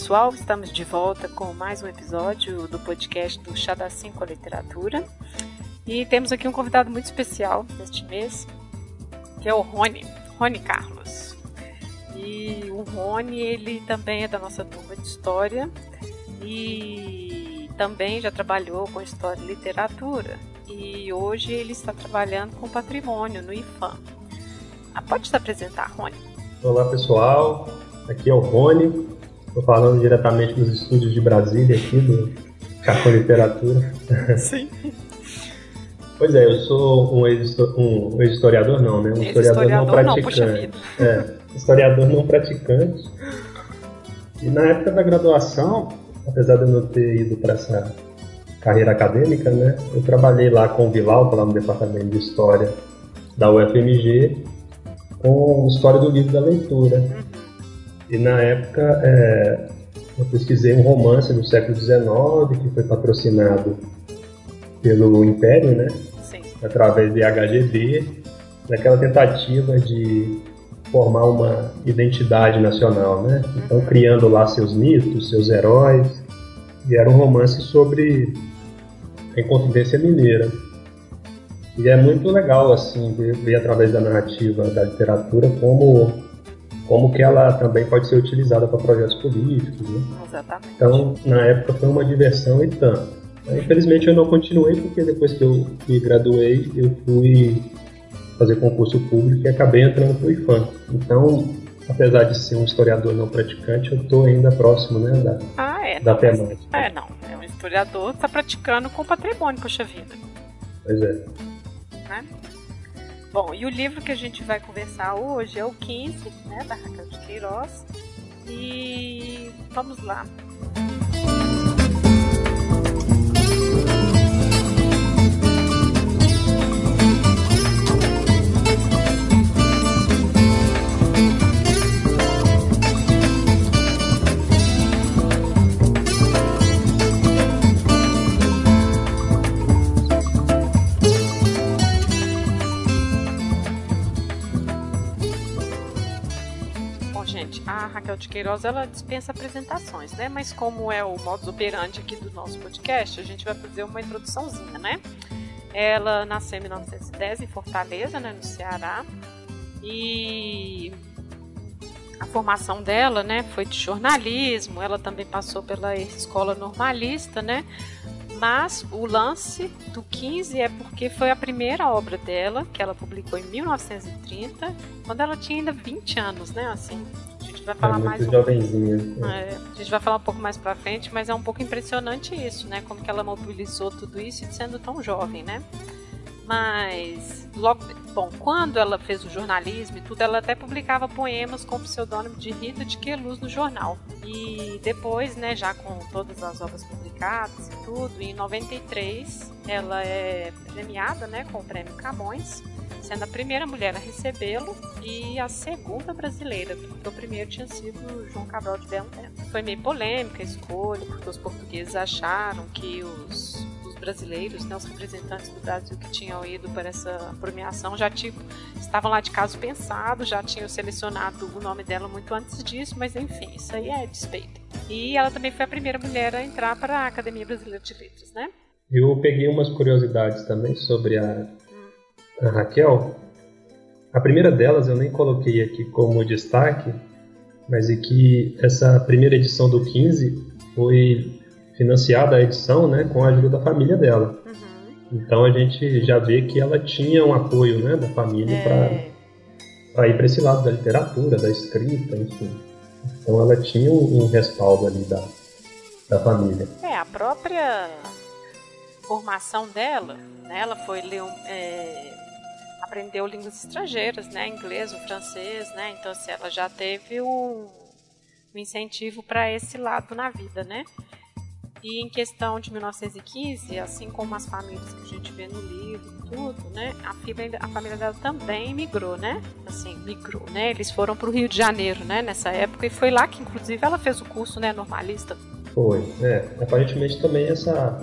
Pessoal, estamos de volta com mais um episódio do podcast do Chá da Cinco Literatura. E temos aqui um convidado muito especial neste mês, que é o Rony, Rony Carlos. E o Rony, ele também é da nossa turma de História e também já trabalhou com História e Literatura. E hoje ele está trabalhando com Patrimônio no IFAM. Ah, pode se apresentar, Rony? Olá, pessoal. Aqui é o Rony, Estou falando diretamente dos estúdios de Brasília aqui, do Café Literatura. Sim. pois é, eu sou um ex-historiador, um não, né? Um historiador, não praticante. Não, é, historiador não praticante. E na época da graduação, apesar de eu não ter ido para essa carreira acadêmica, né? Eu trabalhei lá com o Vilau, lá no departamento de História da UFMG, com História do Livro da Leitura. E na época é, eu pesquisei um romance do século XIX que foi patrocinado pelo Império, né? Sim. Através de HGB, naquela tentativa de formar uma identidade nacional, né? Então uhum. criando lá seus mitos, seus heróis, e era um romance sobre a Inconfidência Mineira. E é muito legal assim ver, ver através da narrativa da literatura como como que ela também pode ser utilizada para projetos políticos. Né? Exatamente. Então, na época foi uma diversão e tanto. Infelizmente eu não continuei porque depois que eu me graduei eu fui fazer concurso público e acabei entrando para o IFAM. Então, apesar de ser um historiador não praticante, eu estou ainda próximo né, da, ah, é, da temática. É, não. É um historiador que está praticando com patrimônio, poxa vida. Pois é. Né? Bom, e o livro que a gente vai conversar hoje é o 15, né, da Raquel de Queiroz. E vamos lá. Queiroz ela dispensa apresentações, né? Mas como é o modus operandi aqui do nosso podcast, a gente vai fazer uma introduçãozinha, né? Ela nasceu em 1910 em Fortaleza, né, no Ceará, e a formação dela, né, foi de jornalismo. Ela também passou pela escola normalista, né? Mas o lance do 15 é porque foi a primeira obra dela, que ela publicou em 1930, quando ela tinha ainda 20 anos, né? Assim, gente vai falar é mais. Um... É, a gente vai falar um pouco mais pra frente, mas é um pouco impressionante isso, né? Como que ela mobilizou tudo isso sendo tão jovem, né? Mas, logo, bom, quando ela fez o jornalismo e tudo, ela até publicava poemas com o pseudônimo de Rita de Queluz no jornal. E depois, né, já com todas as obras publicadas e tudo, em 93 ela é premiada, né, com o prêmio Camões sendo a primeira mulher a recebê-lo e a segunda brasileira, porque o primeiro tinha sido João Cabral de Belo Tempo. Foi meio polêmica a escolha, porque os portugueses acharam que os brasileiros, né, os representantes do Brasil que tinham ido para essa premiação já tipo, estavam lá de caso pensado, já tinham selecionado o nome dela muito antes disso, mas enfim, isso aí é despeito. E ela também foi a primeira mulher a entrar para a Academia Brasileira de Letras, né? Eu peguei umas curiosidades também sobre a, a Raquel. A primeira delas eu nem coloquei aqui como destaque, mas é que essa primeira edição do 15 foi financiada a edição né, com a ajuda da família dela. Uhum. Então a gente já vê que ela tinha um apoio né, da família é. para ir para esse lado da literatura, da escrita, enfim. Então ela tinha um, um respaldo ali da, da família. É, a própria formação dela, né, ela foi ler é, aprendeu línguas estrangeiras, né, inglês, o francês, né, então assim, ela já teve um, um incentivo para esse lado na vida, né. E em questão de 1915, assim como as famílias que a gente vê no livro, tudo, né, a família, a família dela também migrou, né, assim, migrou, né, eles foram para o Rio de Janeiro, né, nessa época e foi lá que inclusive ela fez o curso, né, normalista. Foi, é, aparentemente também essa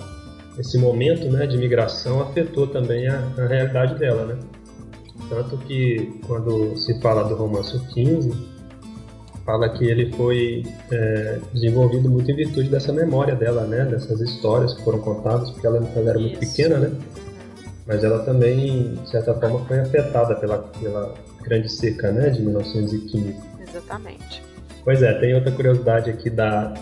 esse momento, né, de migração afetou também a, a realidade dela, né. Tanto que quando se fala do romance 15, fala que ele foi é, desenvolvido muito em virtude dessa memória dela, né? Dessas histórias que foram contadas, porque ela, ela era muito pequena, né? Mas ela também, de certa forma, foi afetada pela, pela grande seca, né? De 1915. Exatamente. Pois é, tem outra curiosidade aqui da,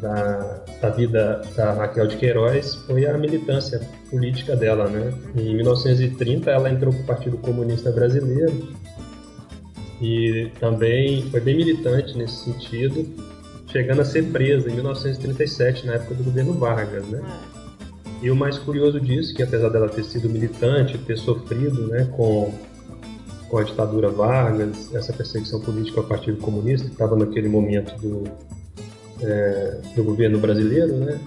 da, da vida da Raquel de Queiroz foi a militância política dela, né? Em 1930 ela entrou para o Partido Comunista Brasileiro e também foi bem militante nesse sentido, chegando a ser presa em 1937 na época do governo Vargas, né? E o mais curioso disso, que apesar dela ter sido militante, ter sofrido, né, com com a ditadura Vargas, essa perseguição política ao Partido Comunista, que estava naquele momento do, é, do governo brasileiro, né?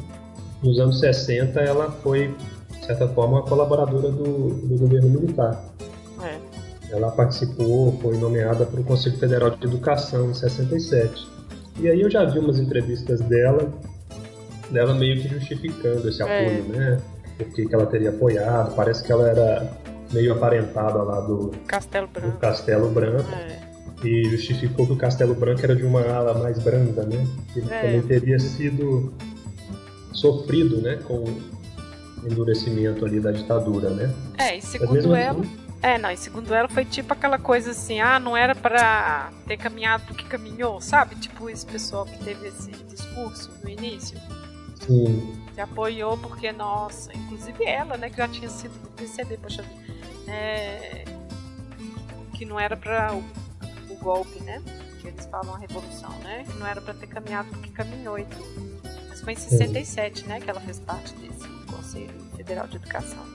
Nos anos 60 ela foi, de certa forma, uma colaboradora do, do governo militar. Ela participou, foi nomeada para o Conselho Federal de Educação em 67. E aí eu já vi umas entrevistas dela, dela meio que justificando esse é. apoio, é. né? Por que ela teria apoiado. Parece que ela era meio aparentada lá do Castelo Branco. Do Castelo Branco. É e justificou que o Castelo Branco era de uma ala mais branda, né? Ele é. também teria sido sofrido, né, com o endurecimento ali da ditadura, né? É, e segundo ela, assim, é, não, e segundo ela foi tipo aquela coisa assim, ah, não era para ter caminhado do que caminhou, sabe? Tipo esse pessoal que teve esse discurso no início. Sim. Que apoiou porque, nossa, inclusive ela, né, que já tinha sido do PCD, poxa, é, que não era para golpe, né? Que eles falam a revolução, né? Que não era para ter caminhado porque caminhou e tudo. Mas foi em 67, Sim. né, que ela fez parte desse Conselho Federal de Educação.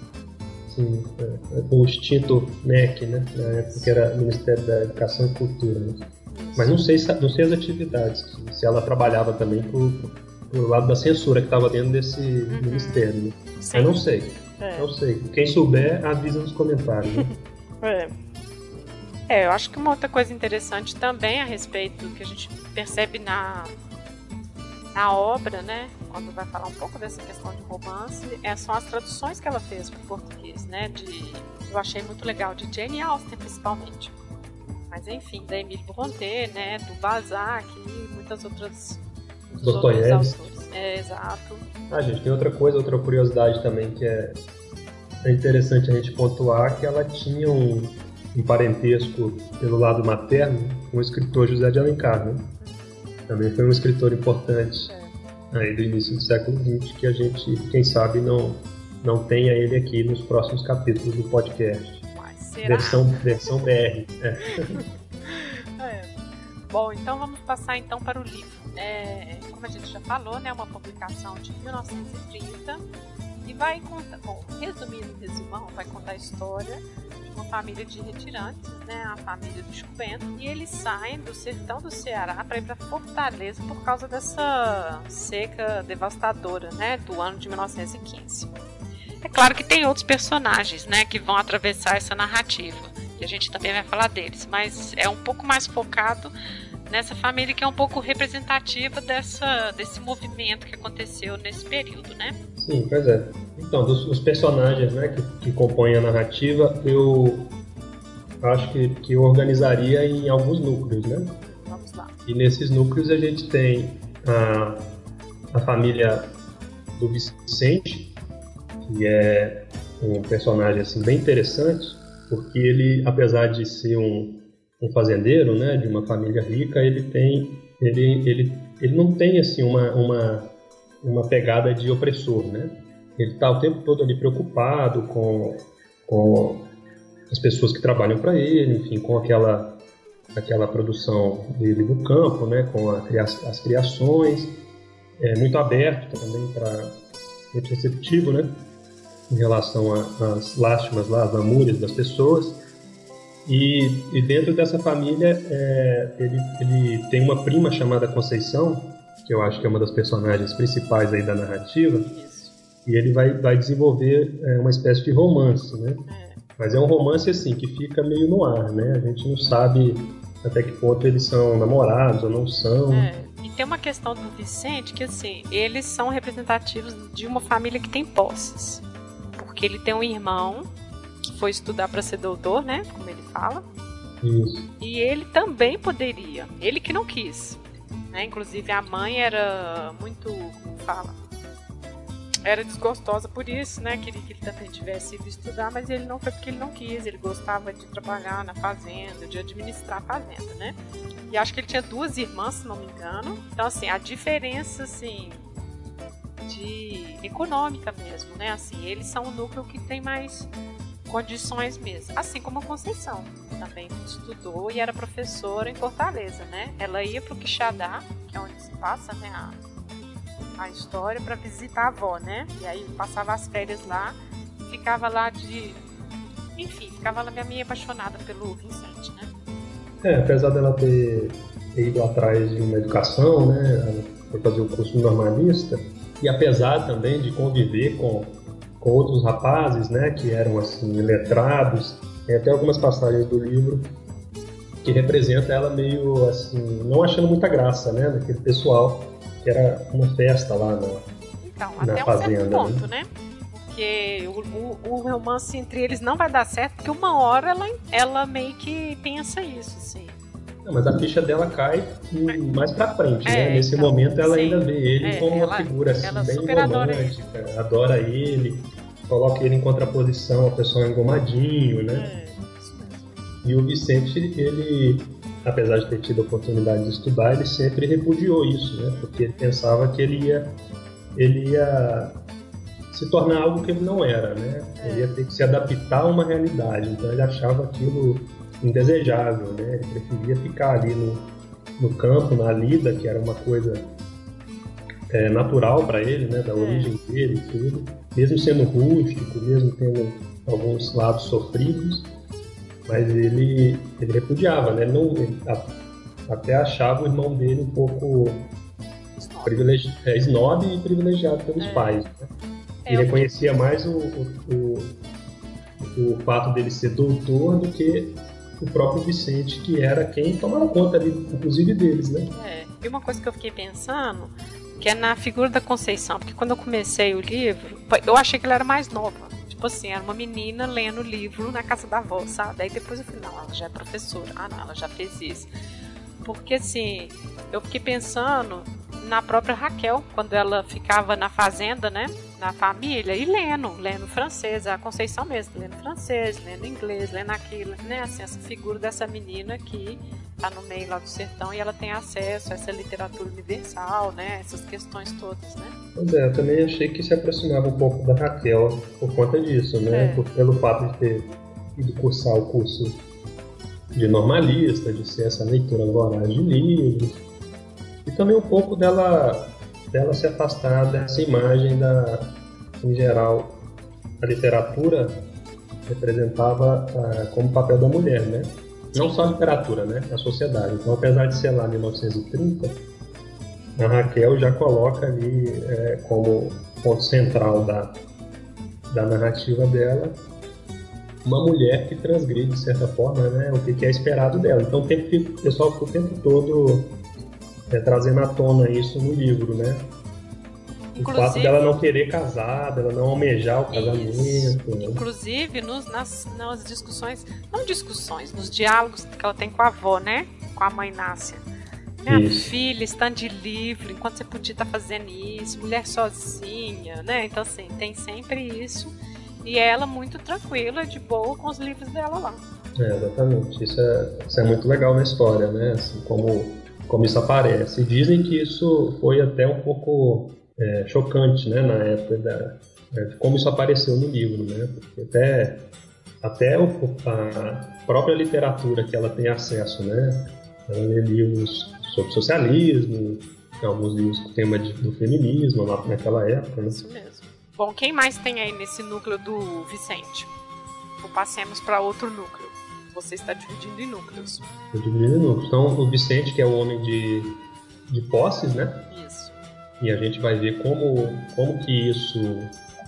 Sim, é, é, com o extinto MEC, né? Na época que era Ministério da Educação e Cultura, né? Mas não sei, não sei as atividades, se ela trabalhava também pro, pro lado da censura que estava dentro desse uhum. ministério. Né? Eu não sei. É. Não sei. Quem souber, avisa nos comentários. Né? é. É, eu acho que uma outra coisa interessante também a respeito que a gente percebe na, na obra, né, quando vai falar um pouco dessa questão de romance, é, são as traduções que ela fez para o português, né, de, eu achei muito legal, de Jane Austen principalmente. Mas enfim, da Emile Brontë, né, do Balzac e muitas outras Dostoiévski. É, exato. Ah, gente, tem outra coisa, outra curiosidade também que é, é interessante a gente pontuar que ela tinha um um parentesco pelo lado materno com o escritor José de Alencar, né? Também foi um escritor importante é. Aí do início do século XX que a gente, quem sabe, não não tenha ele aqui nos próximos capítulos do podcast. Versão, versão BR. É. é. Bom, então vamos passar então para o livro. É, como a gente já falou, né, uma publicação de 1930 e vai contar, bom, resumindo, resumão, vai contar a história uma família de retirantes, né, a família do Chico Bento, e eles saem do sertão do Ceará para ir para Fortaleza por causa dessa seca devastadora, né, do ano de 1915. É claro que tem outros personagens, né, que vão atravessar essa narrativa. que a gente também vai falar deles, mas é um pouco mais focado nessa família que é um pouco representativa dessa, desse movimento que aconteceu nesse período, né? Sim, pois é. Então, dos, dos personagens né, que, que compõem a narrativa, eu acho que, que eu organizaria em alguns núcleos, né? Vamos lá. E nesses núcleos a gente tem a, a família do Vicente, que é um personagem assim, bem interessante, porque ele, apesar de ser um, um fazendeiro, né, de uma família rica, ele tem, ele, ele, ele não tem assim uma, uma, uma pegada de opressor, né? Ele está o tempo todo ali preocupado com, com as pessoas que trabalham para ele, enfim, com aquela aquela produção dele do campo, né, com cria as criações, é muito aberto também para muito receptivo, né, em relação às lástimas lá, às amúrias das pessoas. E, e dentro dessa família, é, ele, ele tem uma prima chamada Conceição, que eu acho que é uma das personagens principais aí da narrativa. Isso. E ele vai, vai desenvolver é, uma espécie de romance, né? É. Mas é um romance assim que fica meio no ar, né? A gente não sabe até que ponto eles são namorados ou não são. É. E tem uma questão do Vicente que assim, eles são representativos de uma família que tem posses. Porque ele tem um irmão que foi estudar para ser doutor, né? Como ele fala. Isso. E ele também poderia. Ele que não quis. Né? Inclusive a mãe era muito, como fala, era desgostosa por isso, né? Queria que ele também tivesse ido estudar, mas ele não foi porque ele não quis. Ele gostava de trabalhar na fazenda, de administrar a fazenda, né? E acho que ele tinha duas irmãs, se não me engano. Então, assim, a diferença, assim, de econômica mesmo, né? Assim, eles são um núcleo que tem mais condições mesmo. Assim como a Conceição, também estudou e era professora em Fortaleza, né? Ela ia para o Quixadá, que é onde se passa, né? A, a história para visitar a avó, né? E aí passava as férias lá, ficava lá de. Enfim, ficava lá minha apaixonada pelo Vicente, né? É, apesar dela ter, ido atrás de uma educação, né? Foi fazer o curso normalista, e apesar também de conviver com, com outros rapazes, né? Que eram assim, letrados, tem até algumas passagens do livro que representa ela meio assim, não achando muita graça, né? Daquele pessoal que era uma festa lá na, então, na até fazenda. Um certo ponto, né? Porque o, o, o, romance entre eles não vai dar certo, porque uma hora ela, ela meio que pensa isso, assim. Não, mas a ficha dela cai mais pra frente, né? é, né? Nesse então, momento ela sim. ainda vê ele é, como ela, uma figura assim, bem romântica, adora ele. adora ele, coloca ele em contraposição ao pessoal engomadinho, né? É, e o Vicente, ele apesar de ter tido a oportunidade de estudar, ele sempre repudiou isso, né? Porque ele pensava que ele ia, ele ia se tornar algo que ele não era, né? Ele ia ter que se adaptar a uma realidade, então ele achava aquilo indesejável, né? Ele preferia ficar ali no, no campo, na lida, que era uma coisa é, natural para ele, né? Da origem dele e tudo, mesmo sendo rústico, mesmo tendo alguns lados sofridos, mas ele, ele repudiava, né? Ele não, ele até achava o irmão dele um pouco privilegi é, snob e privilegiado pelos é. pais. Né? É, ele reconhecia mais o, o, o, o, fato dele ser doutor do que o próprio Vicente, que era quem tomava conta ali, inclusive deles, né? É. E uma coisa que eu fiquei pensando, que é na figura da Conceição, porque quando eu comecei o livro, eu achei que ela era mais nova tipo assim, era uma menina lendo livro na casa da avó, sabe? Aí depois eu falei, não, ela já é professora. Ah, não, ela já fez isso. Porque assim, eu fiquei pensando na própria Raquel, quando ela ficava na fazenda, né? Na família, e lendo, lendo francês, a Conceição mesmo, lendo francês, lendo inglês, lendo aquilo, né? Assim, essa figura dessa menina que tá no meio lá do sertão e ela tem acesso a essa literatura universal, né? Essas questões todas, né? Pois é, eu também achei que se aproximava um pouco da Raquel por conta disso, né? É. Por, pelo fato de ter ido cursar o curso de normalista, de ser essa leitura voraz de livros, e também um pouco dela, dela se afastar dessa imagem da, em geral, a literatura representava ah, como papel da mulher, né? Não só a literatura, né? A sociedade. Então, apesar de ser lá 1930, a Raquel já coloca ali é, como ponto central da, da narrativa dela uma mulher que transgride, de certa forma, né, o que é esperado dela. Então tem que, o pessoal o tempo todo é, trazendo à tona isso no livro, né? Inclusive, o fato dela não querer casar, dela não almejar o casamento. Né? Inclusive, nos, nas, nas discussões, não discussões, nos diálogos que ela tem com a avó, né? Com a mãe Nácia. Minha isso. filha, está de livro, enquanto você podia estar fazendo isso, mulher sozinha, né? Então, assim, tem sempre isso. E ela muito tranquila, de boa, com os livros dela lá. É, exatamente. Isso é, isso é muito legal na história, né? Assim, como, como isso aparece. Dizem que isso foi até um pouco é, chocante, né? Na época da, é, como isso apareceu no livro, né? Porque até, até o, a própria literatura que ela tem acesso, né? Ela lê livros sobre socialismo, alguns livros com tema de, do feminismo naquela época, né? Isso mesmo. Bom, quem mais tem aí nesse núcleo do Vicente? Ou passemos para outro núcleo. Você está dividindo em núcleos. Estou dividindo em núcleos. Então, o Vicente, que é o homem de, de posses, né? Isso. E a gente vai ver como, como que isso...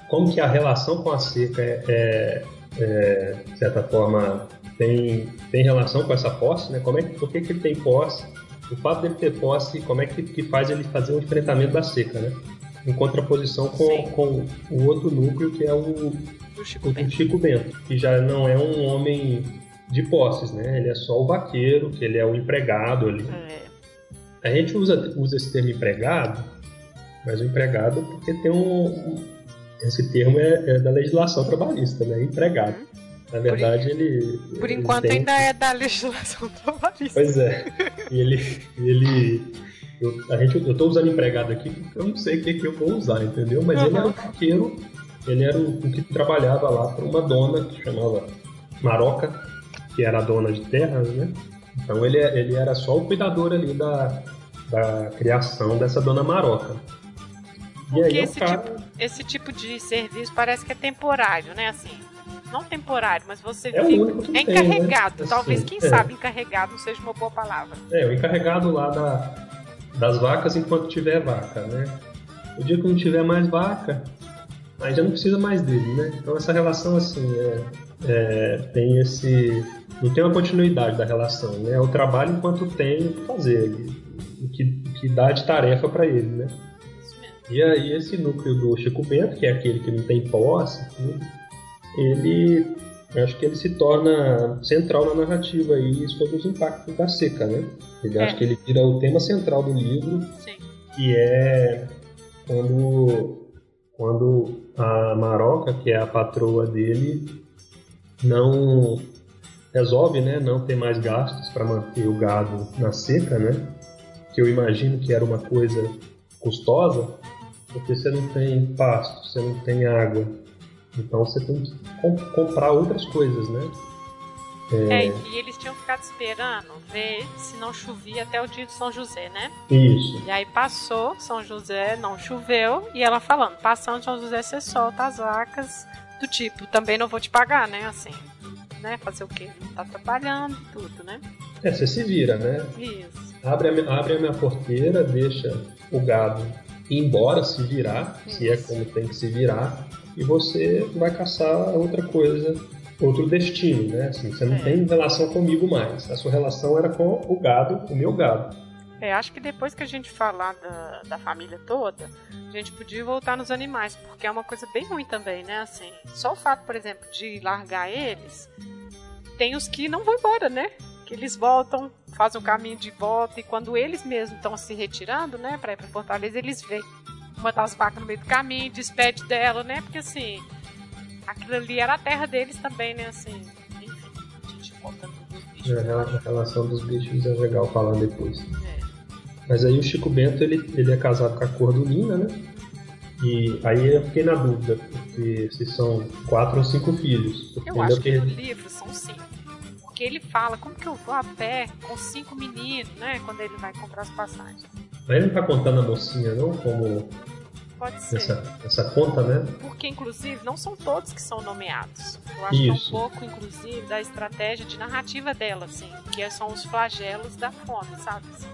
Como que a relação com a seca é, é, é de certa forma, tem, tem relação com essa posse, né? Como é por que, que ele tem posse? O fato dele ter posse, como é que, que faz ele fazer o enfrentamento da seca, né? em contraposição com, com o outro núcleo que é o, o Chico, o Chico Bento, que já não é um homem de posses, né? Ele é só o vaqueiro, que ele é o empregado ali. É. A gente usa, usa esse termo empregado, mas o empregado porque tem um. Esse termo é, é da legislação trabalhista, né? Empregado. Uhum. Na verdade, por, ele. Por enquanto, ele tem... ainda é da legislação trabalhista. Pois é. E ele, ele eu, a gente, eu tô usando empregado aqui porque eu não sei o que, que eu vou usar, entendeu? Mas uhum. ele era um vaqueiro, ele era o, o que trabalhava lá para uma dona que chamava Maroca, que era dona de terras, né? Então ele, ele era só o cuidador ali da, da criação dessa dona Maroca. E Porque aí, esse, cara... tipo, esse tipo de serviço parece que é temporário, né? Assim, não temporário, mas você é fica... é encarregado. Tem, né? Talvez, assim, quem é. sabe, encarregado não seja uma boa palavra. É, o encarregado lá da, das vacas enquanto tiver vaca, né? O dia que não tiver mais vaca, aí já não precisa mais dele, né? Então essa relação assim é, é, tem esse não tem uma continuidade da relação, né? É o trabalho enquanto tem o que fazer, o que, o que dá de tarefa para ele, né? E aí esse núcleo do Chico Bento, que é aquele que não tem posse, ele acho que ele se torna central na narrativa aí sobre os impactos da seca, né? Ele é. acho que ele vira o tema central do livro, Sim. que é quando quando a Maroca, que é a patroa dele, não resolve, né, não ter mais gastos para manter o gado na seca, né? Que eu imagino que era uma coisa custosa, porque você não tem pasto, você não tem água, então você tem que comp comprar outras coisas, né? É... é... e eles tinham ficado esperando ver se não chovia até o dia de São José, né? Isso. E aí passou São José, não choveu, e ela falando, passando São José, você solta as vacas do tipo, também não vou te pagar, né? Assim, né? Fazer o quê? Tá trabalhando, tudo, né? É, você se vira, né? Isso. Abre a, abre a minha porteira, deixa o gado ir embora, se virar, Isso. se é como tem que se virar e você vai caçar outra coisa, outro destino, né? Assim, você não é. tem relação comigo mais. A sua relação era com o gado, o meu gado. É, acho que depois que a gente falar da, da família toda, a gente podia voltar nos animais, porque é uma coisa bem ruim também, né? Assim, só o fato, por exemplo, de largar eles, tem os que não vão embora, né? Que eles voltam, fazem o caminho de volta, e quando eles mesmos estão se retirando, né, para ir para Fortaleza, eles veem botar as vacas no meio do caminho, despede dela, né? Porque assim, aquilo ali era a terra deles também, né? Assim, enfim, a gente volta dos bichos. É, a relação dos bichos é legal falar depois. É. Mas aí o Chico Bento, ele, ele é casado com a Cordulina, né? E aí eu fiquei na dúvida, porque se são quatro ou cinco filhos. Eu acho que no livro são cinco. Porque ele fala, como que eu vou a pé com cinco meninos, né? Quando ele vai comprar as passagens. Mas ele não tá contando a mocinha, não? Como Pode ser. Essa, essa conta, né? Porque, inclusive, não são todos que são nomeados. Eu acho Isso. que é um pouco, inclusive, da estratégia de narrativa dela, assim, que são os flagelos da fome, sabe? Assim,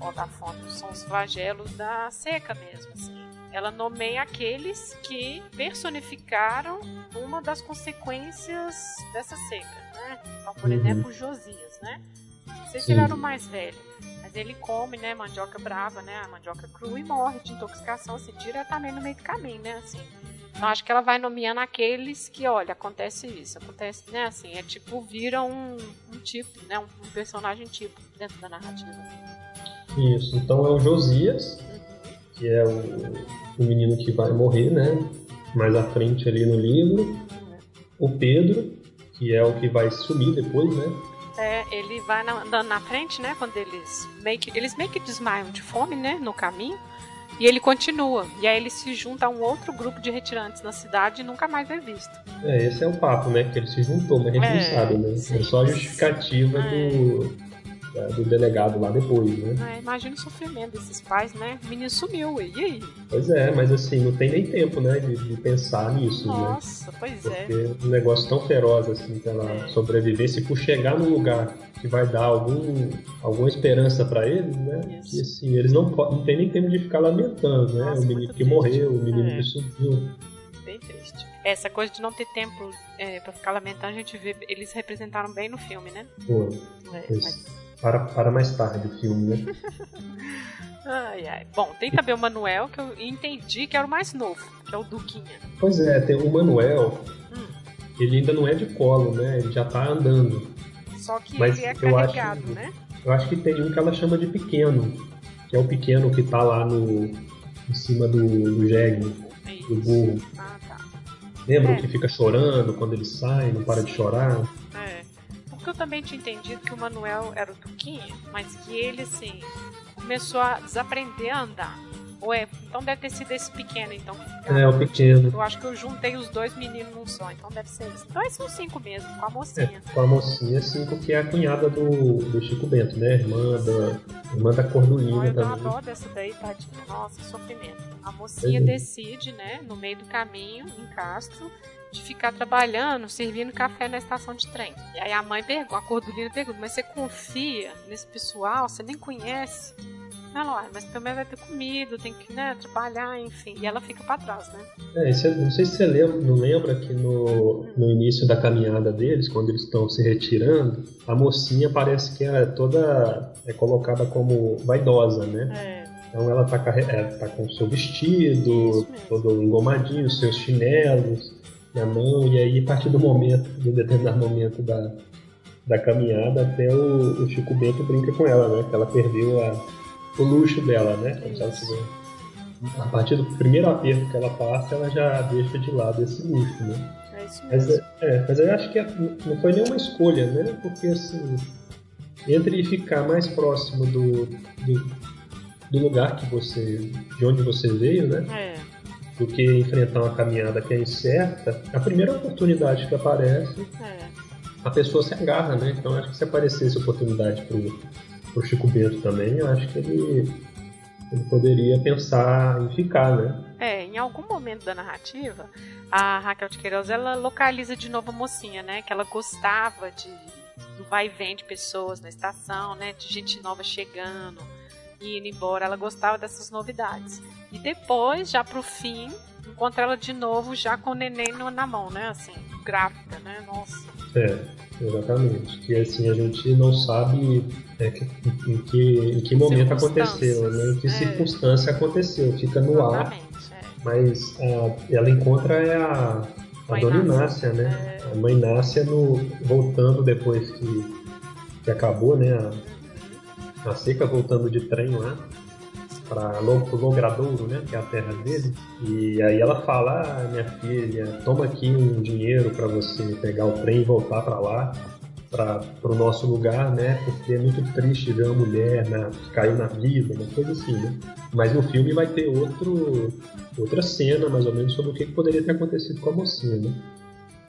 ou da fome, são os flagelos da seca mesmo, assim. ela nomeia aqueles que personificaram uma das consequências dessa seca, né? Então, por uhum. exemplo, Josias, né? Vocês viraram mais velho, mas ele come, né, mandioca brava, né, a mandioca crua e morre de intoxicação, assim, diretamente no meio do caminho, né, assim. Então acho que ela vai nomeando aqueles que, olha, acontece isso, acontece, né, assim, é tipo, vira um, um tipo, né, um, um personagem tipo dentro da narrativa. Isso, então é o Josias, que é o, o menino que vai morrer, né? Mais à frente ali no livro. O Pedro, que é o que vai sumir depois, né? É, ele vai andando na frente, né? Quando eles meio que, eles meio que desmaiam de fome, né? No caminho. E ele continua. E aí ele se junta a um outro grupo de retirantes na cidade e nunca mais é visto. É, esse é o papo, né? Que ele se juntou, mas a gente é, não sabe, né? Sim, é só a justificativa é. do é, do delegado lá depois, né? É, imagina o sofrimento desses pais, né? O menino sumiu, e aí? Pois é, mas assim, não tem nem tempo, né, de, de pensar nisso, né? Nossa, né? pois Porque é. Porque um negócio tão feroz, assim, pela é. sobrevivência, e por chegar num lugar que vai dar algum, alguma esperança para eles, né? Isso. Que assim, eles não, não tem nem tempo de ficar lamentando, né? Nossa, o menino que triste. morreu, o menino é. que sumiu. Bem triste. Essa coisa de não ter tempo é, para ficar lamentando, a gente vê, eles representaram bem no filme, né? Foi. É, mas para, para mais tarde o filme, né? ai, ai. Bom, tem também o Manuel, que eu entendi que era o mais novo, que é o Duquinha. Pois é, tem o Manuel, hum. ele ainda não é de colo, né? Ele já tá andando. Só que Mas ele é carregado, acho, né? Eu acho que tem um que ela chama de pequeno, que é o pequeno que tá lá no em cima do, do jegue, do burro. Ah, tá. Lembra é. que fica chorando quando ele sai, não para de chorar? Porque eu também tinha entendido que o Manuel era o Tuquinha, mas que ele, assim, começou a desaprender a andar. Ou é, então deve ter sido esse pequeno, então. É, o pequeno. Eu acho que eu juntei os dois meninos num só, então deve ser isso. Então esses são cinco mesmo, com a mocinha. É, com a mocinha, cinco, que é a cunhada do, do Chico Bento, né? Irmã da, irmã da Cordulina eu também. Eu dó dessa daí, tadinha. Nossa, sofrimento. A mocinha é. decide, né, no meio do caminho, em Castro, de ficar trabalhando, servindo café na estação de trem. E aí a mãe pergunta, a Cordulina pergunta, mas você confia nesse pessoal? Você nem conhece? Ela, mas também vai ter comido, tem que né, trabalhar, enfim. E ela fica para trás, né? É, não sei se você lembra, não lembra que no, no início da caminhada deles, quando eles estão se retirando, a mocinha parece que é toda é colocada como vaidosa, né? É. Então ela tá, é, tá com o seu vestido, todo engomadinho, seus chinelos na mão, e aí a partir do momento, de determinado momento da, da caminhada, até o, o Chico Bento brinca com ela, né? Que ela perdeu a, o luxo dela, né? Como se ela a partir do primeiro aperto que ela passa, ela já deixa de lado esse luxo, né? É isso mesmo. Mas, é, mas eu acho que é, não foi nenhuma escolha, né? Porque assim, entre ficar mais próximo do, do, do lugar que você, de onde você veio, né? É do que enfrentar uma caminhada que é incerta, a primeira oportunidade que aparece, é. a pessoa se agarra, né? Então acho que se aparecesse oportunidade pro, pro Chico Bento também, eu acho que ele, ele poderia pensar em ficar, né? É, em algum momento da narrativa, a Raquel de Queiroz ela localiza de novo a mocinha, né? Que ela gostava de do vai e vem de pessoas na estação, né? De gente nova chegando indo embora. Ela gostava dessas novidades. E depois, já pro fim, encontra ela de novo já com o neném na mão, né? Assim, grávida, né? Nossa. É, exatamente. Que assim, a gente não sabe é, que, em, que, em que momento aconteceu, né? Em que é. circunstância aconteceu. Fica no exatamente, ar. É. Mas a, ela encontra é a, a Dona Inácia, né? É. A mãe Inácia no, voltando depois que, que acabou, né? A, a seca voltando de trem lá para Logradouro, né, que é a terra dele. E aí ela fala: ah, minha filha, toma aqui um dinheiro para você pegar o trem e voltar para lá, para o nosso lugar, né? Porque é muito triste ver uma mulher né, cair na vida, uma coisa assim, né? Mas no filme vai ter outro, outra cena, mais ou menos, sobre o que poderia ter acontecido com a mocinha, né?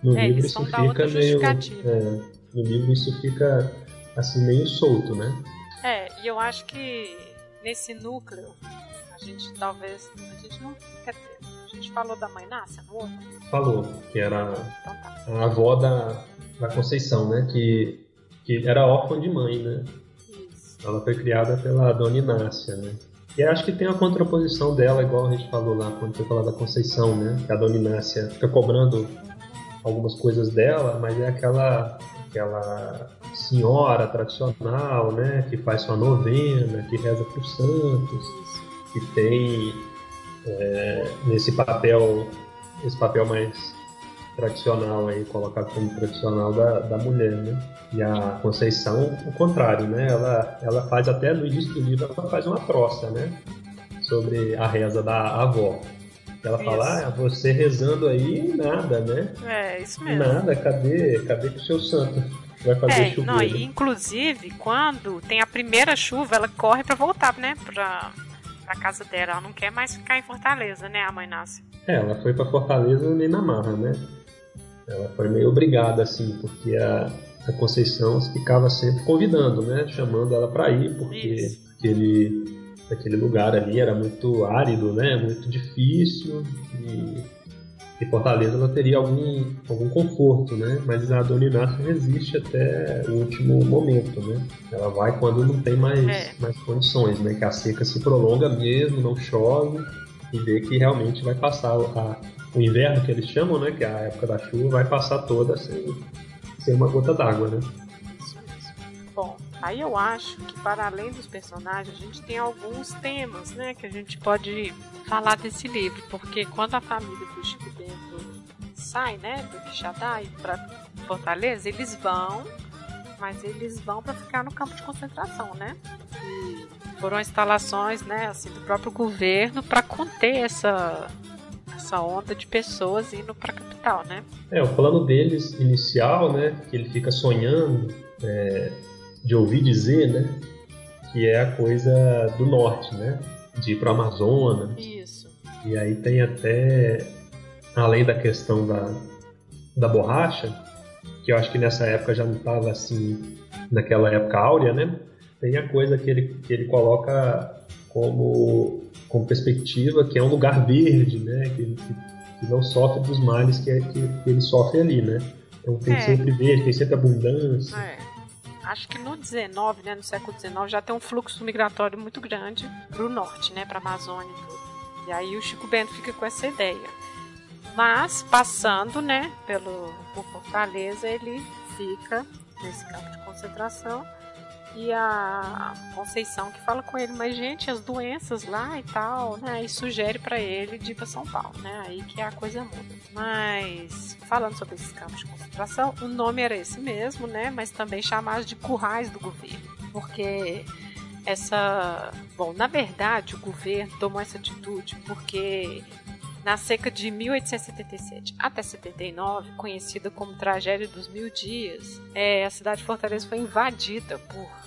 No é, livro isso fica meio. É, no livro isso fica assim meio solto, né? É, e eu acho que nesse núcleo, a gente talvez. A gente não. Quer dizer, a gente falou da mãe Nácia no outro? Falou, que era então tá. a avó da, da Conceição, né? Que, que era órfã de mãe, né? Isso. Ela foi criada pela dona Inácia, né? E acho que tem a contraposição dela, igual a gente falou lá, quando foi falar da Conceição, né? Que a Dominácia fica cobrando algumas coisas dela, mas é aquela aquela senhora tradicional, né, que faz sua novena, que reza para os santos, que tem é, nesse papel, esse papel mais tradicional aí, colocado como tradicional da, da mulher, né? E a Conceição, o contrário, né? Ela, ela faz até no início do livro, ela faz uma troça, né? Sobre a reza da avó. Ela isso. fala, ah, você rezando aí, nada, né? É, isso mesmo. Nada, cadê, cadê o seu santo? Vai fazer é, chover. Não, e, inclusive, quando tem a primeira chuva, ela corre para voltar, né? Pra, pra casa dela. Ela não quer mais ficar em Fortaleza, né, a mãe nasce. É, ela foi para Fortaleza nem na marra, né? Ela foi meio obrigada, assim, porque a, a Conceição ficava sempre convidando, né? Chamando ela para ir, porque aquele, aquele lugar ali era muito árido, né? Muito difícil e, e Fortaleza ela teria algum, algum conforto, né? Mas a Dona Inácia resiste até o último momento, né? Ela vai quando não tem mais, é. mais condições, né? Que a seca se prolonga mesmo, não chove e vê que realmente vai passar a, o inverno que eles chamam, né, que é a época da chuva, vai passar toda sem, sem uma gota d'água, né? Aí eu acho que para além dos personagens, a gente tem alguns temas, né, que a gente pode falar desse livro, porque quando a família do Chico Bento sai, né, do Quixadá para Fortaleza, eles vão, mas eles vão para ficar no campo de concentração, né? E foram instalações, né, assim, do próprio governo para conter essa essa onda de pessoas indo para a capital, né? É, o plano deles inicial, né, que ele fica sonhando é, de ouvir dizer, né, que é a coisa do norte, né, de ir para Amazonas. Isso. E aí tem até, além da questão da, da borracha, que eu acho que nessa época já não estava assim, naquela época áurea, né, tem a coisa que ele, que ele coloca como com perspectiva que é um lugar verde, né? Que, que, que não sofre dos males que, que, que, ele sofre ali, né? Então tem é. sempre verde, tem sempre abundância. É. Acho que no 19, né, no século 19, já tem um fluxo migratório muito grande para o norte, né, para a Amazônia e aí o Chico Bento fica com essa ideia. Mas passando, né, pelo por Fortaleza, ele fica nesse campo de concentração e a Conceição que fala com ele, mas gente, as doenças lá e tal, né? E sugere para ele de ir pra São Paulo, né? Aí que a coisa muda. Mas falando sobre esses campos de concentração, o nome era esse mesmo, né? Mas também chamados de currais do governo, porque essa, bom, na verdade, o governo tomou essa atitude porque na seca de 1877 até 79, conhecida como Tragédia dos Mil Dias, é, a cidade de Fortaleza foi invadida por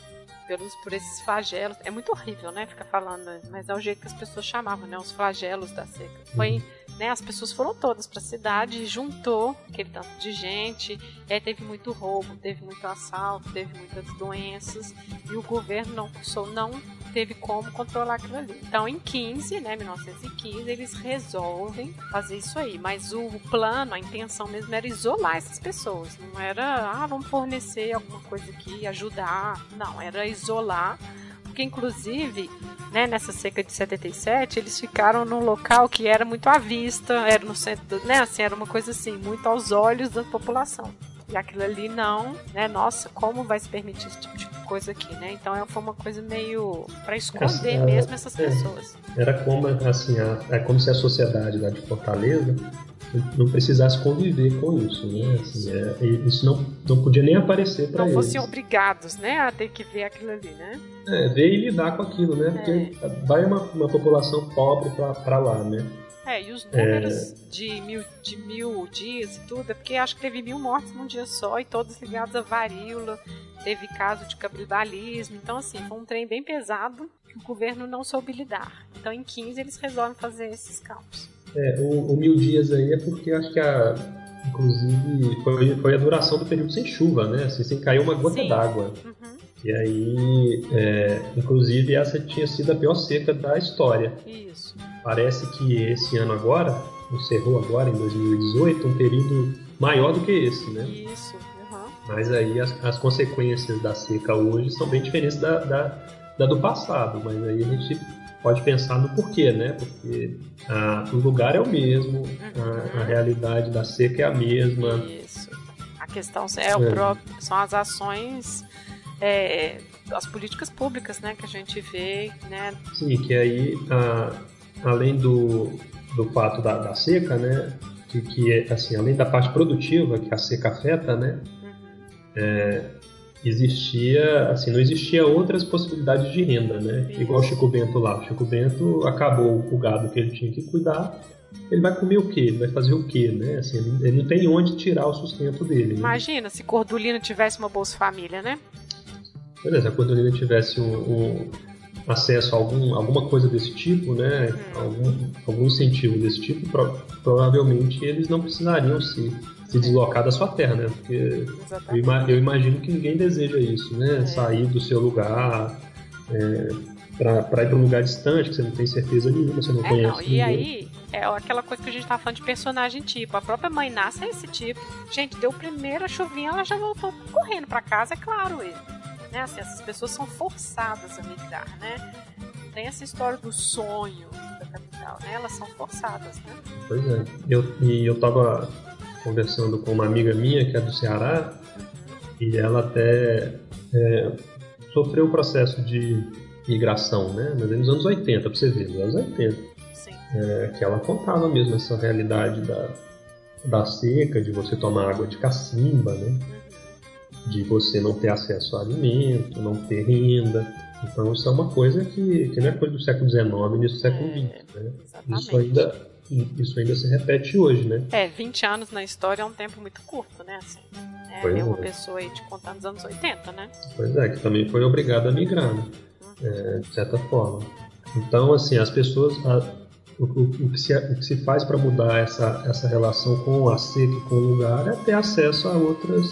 pelos, por esses flagelos. É muito horrível, né? Ficar falando, mas é o jeito que as pessoas chamavam, né? Os flagelos da seca. Foi, né? As pessoas foram todas para a cidade, juntou aquele tanto de gente, teve muito roubo, teve muito assalto, teve muitas doenças, e o governo não, não teve como controlar aquilo ali. Então, em 15, né, 1915, eles resolvem fazer isso aí. Mas o plano, a intenção mesmo era isolar essas pessoas. Não era, ah, vamos fornecer alguma coisa aqui, ajudar. Não, era isolar porque inclusive, né, nessa seca de 77, eles ficaram num local que era muito à vista, era no centro, né, assim, era uma coisa assim, muito aos olhos da população. E aquilo ali não, né? Nossa, como vai se permitir esse tipo de coisa aqui, né? Então é, foi uma coisa meio para esconder é, mesmo essas é, pessoas. Era como assim, a, é como se a sociedade lá de Fortaleza não precisasse conviver com isso, né? Assim, é, isso não, não podia nem aparecer para eles. Não fossem obrigados, né, a ter que ver aquilo ali, né? É, ver e lidar com aquilo, né? Porque é. vai uma, uma população pobre para lá, né? É, e os números é... de, mil, de mil dias e tudo, é porque acho que teve mil mortes num dia só e todos ligados à varíola, teve caso de cabridalismo, então assim, foi um trem bem pesado que o governo não soube lidar. Então em 15 eles resolvem fazer esses campos. É, o, o mil dias aí é porque acho que a, inclusive foi, foi a duração do período sem chuva, né? Assim, sem cair uma gota d'água. Uhum. E aí, é, inclusive, essa tinha sido a pior seca da história. Isso. Parece que esse ano agora, encerrou agora, em 2018, um período maior do que esse, né? Isso, uhum. Mas aí as, as consequências da seca hoje são bem diferentes da, da, da do passado, mas aí a gente pode pensar no porquê, né? Porque ah, o lugar é o mesmo, a, a, realidade da seca é a mesma. Isso. A questão é, o é. próprio, são as ações, é, as políticas públicas, né, que a gente vê, né? Sim, que aí, ah, além do, do fato da, da seca, né? Que, que é, assim, além da parte produtiva que a seca afeta, né? Uhum. É, existia, assim, não existia outras possibilidades de renda, né? Igual o Chico Bento lá. O Chico Bento acabou o gado que ele tinha que cuidar. Ele vai comer o quê? Ele vai fazer o quê, né? Assim, ele, não tem onde tirar o sustento dele. Né? Imagina se Cordulina tivesse uma Bolsa Família, né? Beleza, se a Cordulina tivesse um, um acesso a algum, alguma coisa desse tipo, né? Hum. Algum, algum incentivo desse tipo, pro, provavelmente eles não precisariam se se deslocar da sua terra, né? Porque eu, eu, imagino que ninguém deseja isso, né? É. Sair do seu lugar é, para ir para um lugar distante, que você não tem certeza nenhuma, você não é, conhece. Não. E aí, é aquela coisa que a gente tá falando de personagem tipo. A própria mãe nasce é esse tipo. Gente, deu primeira chuvinha, ela já voltou correndo para casa, é claro. Ele. Né? Assim, essas pessoas são forçadas a migrar, né? Tem essa história do sonho da capital, né? Elas são forçadas, né? Pois é. Eu, e eu tava conversando com uma amiga minha que é do Ceará e ela até é, sofreu um processo de migração, né? Mas é nos anos 80, para você ver, nos anos 80. É, que ela contava mesmo essa realidade da, da seca, de você tomar água de cacimba, né? De você não ter acesso a alimento, não ter renda. Então isso é uma coisa que, que não é coisa do século XIX, início do século XX. É, né? Isso ainda isso ainda se repete hoje, né? É, 20 anos na história é um tempo muito curto, né? Assim, é pois uma é. pessoa aí te contando nos anos 80, né? Pois é, que também foi obrigada a migrar, né? Uhum. É, de certa forma. Então, assim, as pessoas. A, o, o, que se, o que se faz para mudar essa, essa relação com a seca e com o lugar é ter acesso a outras,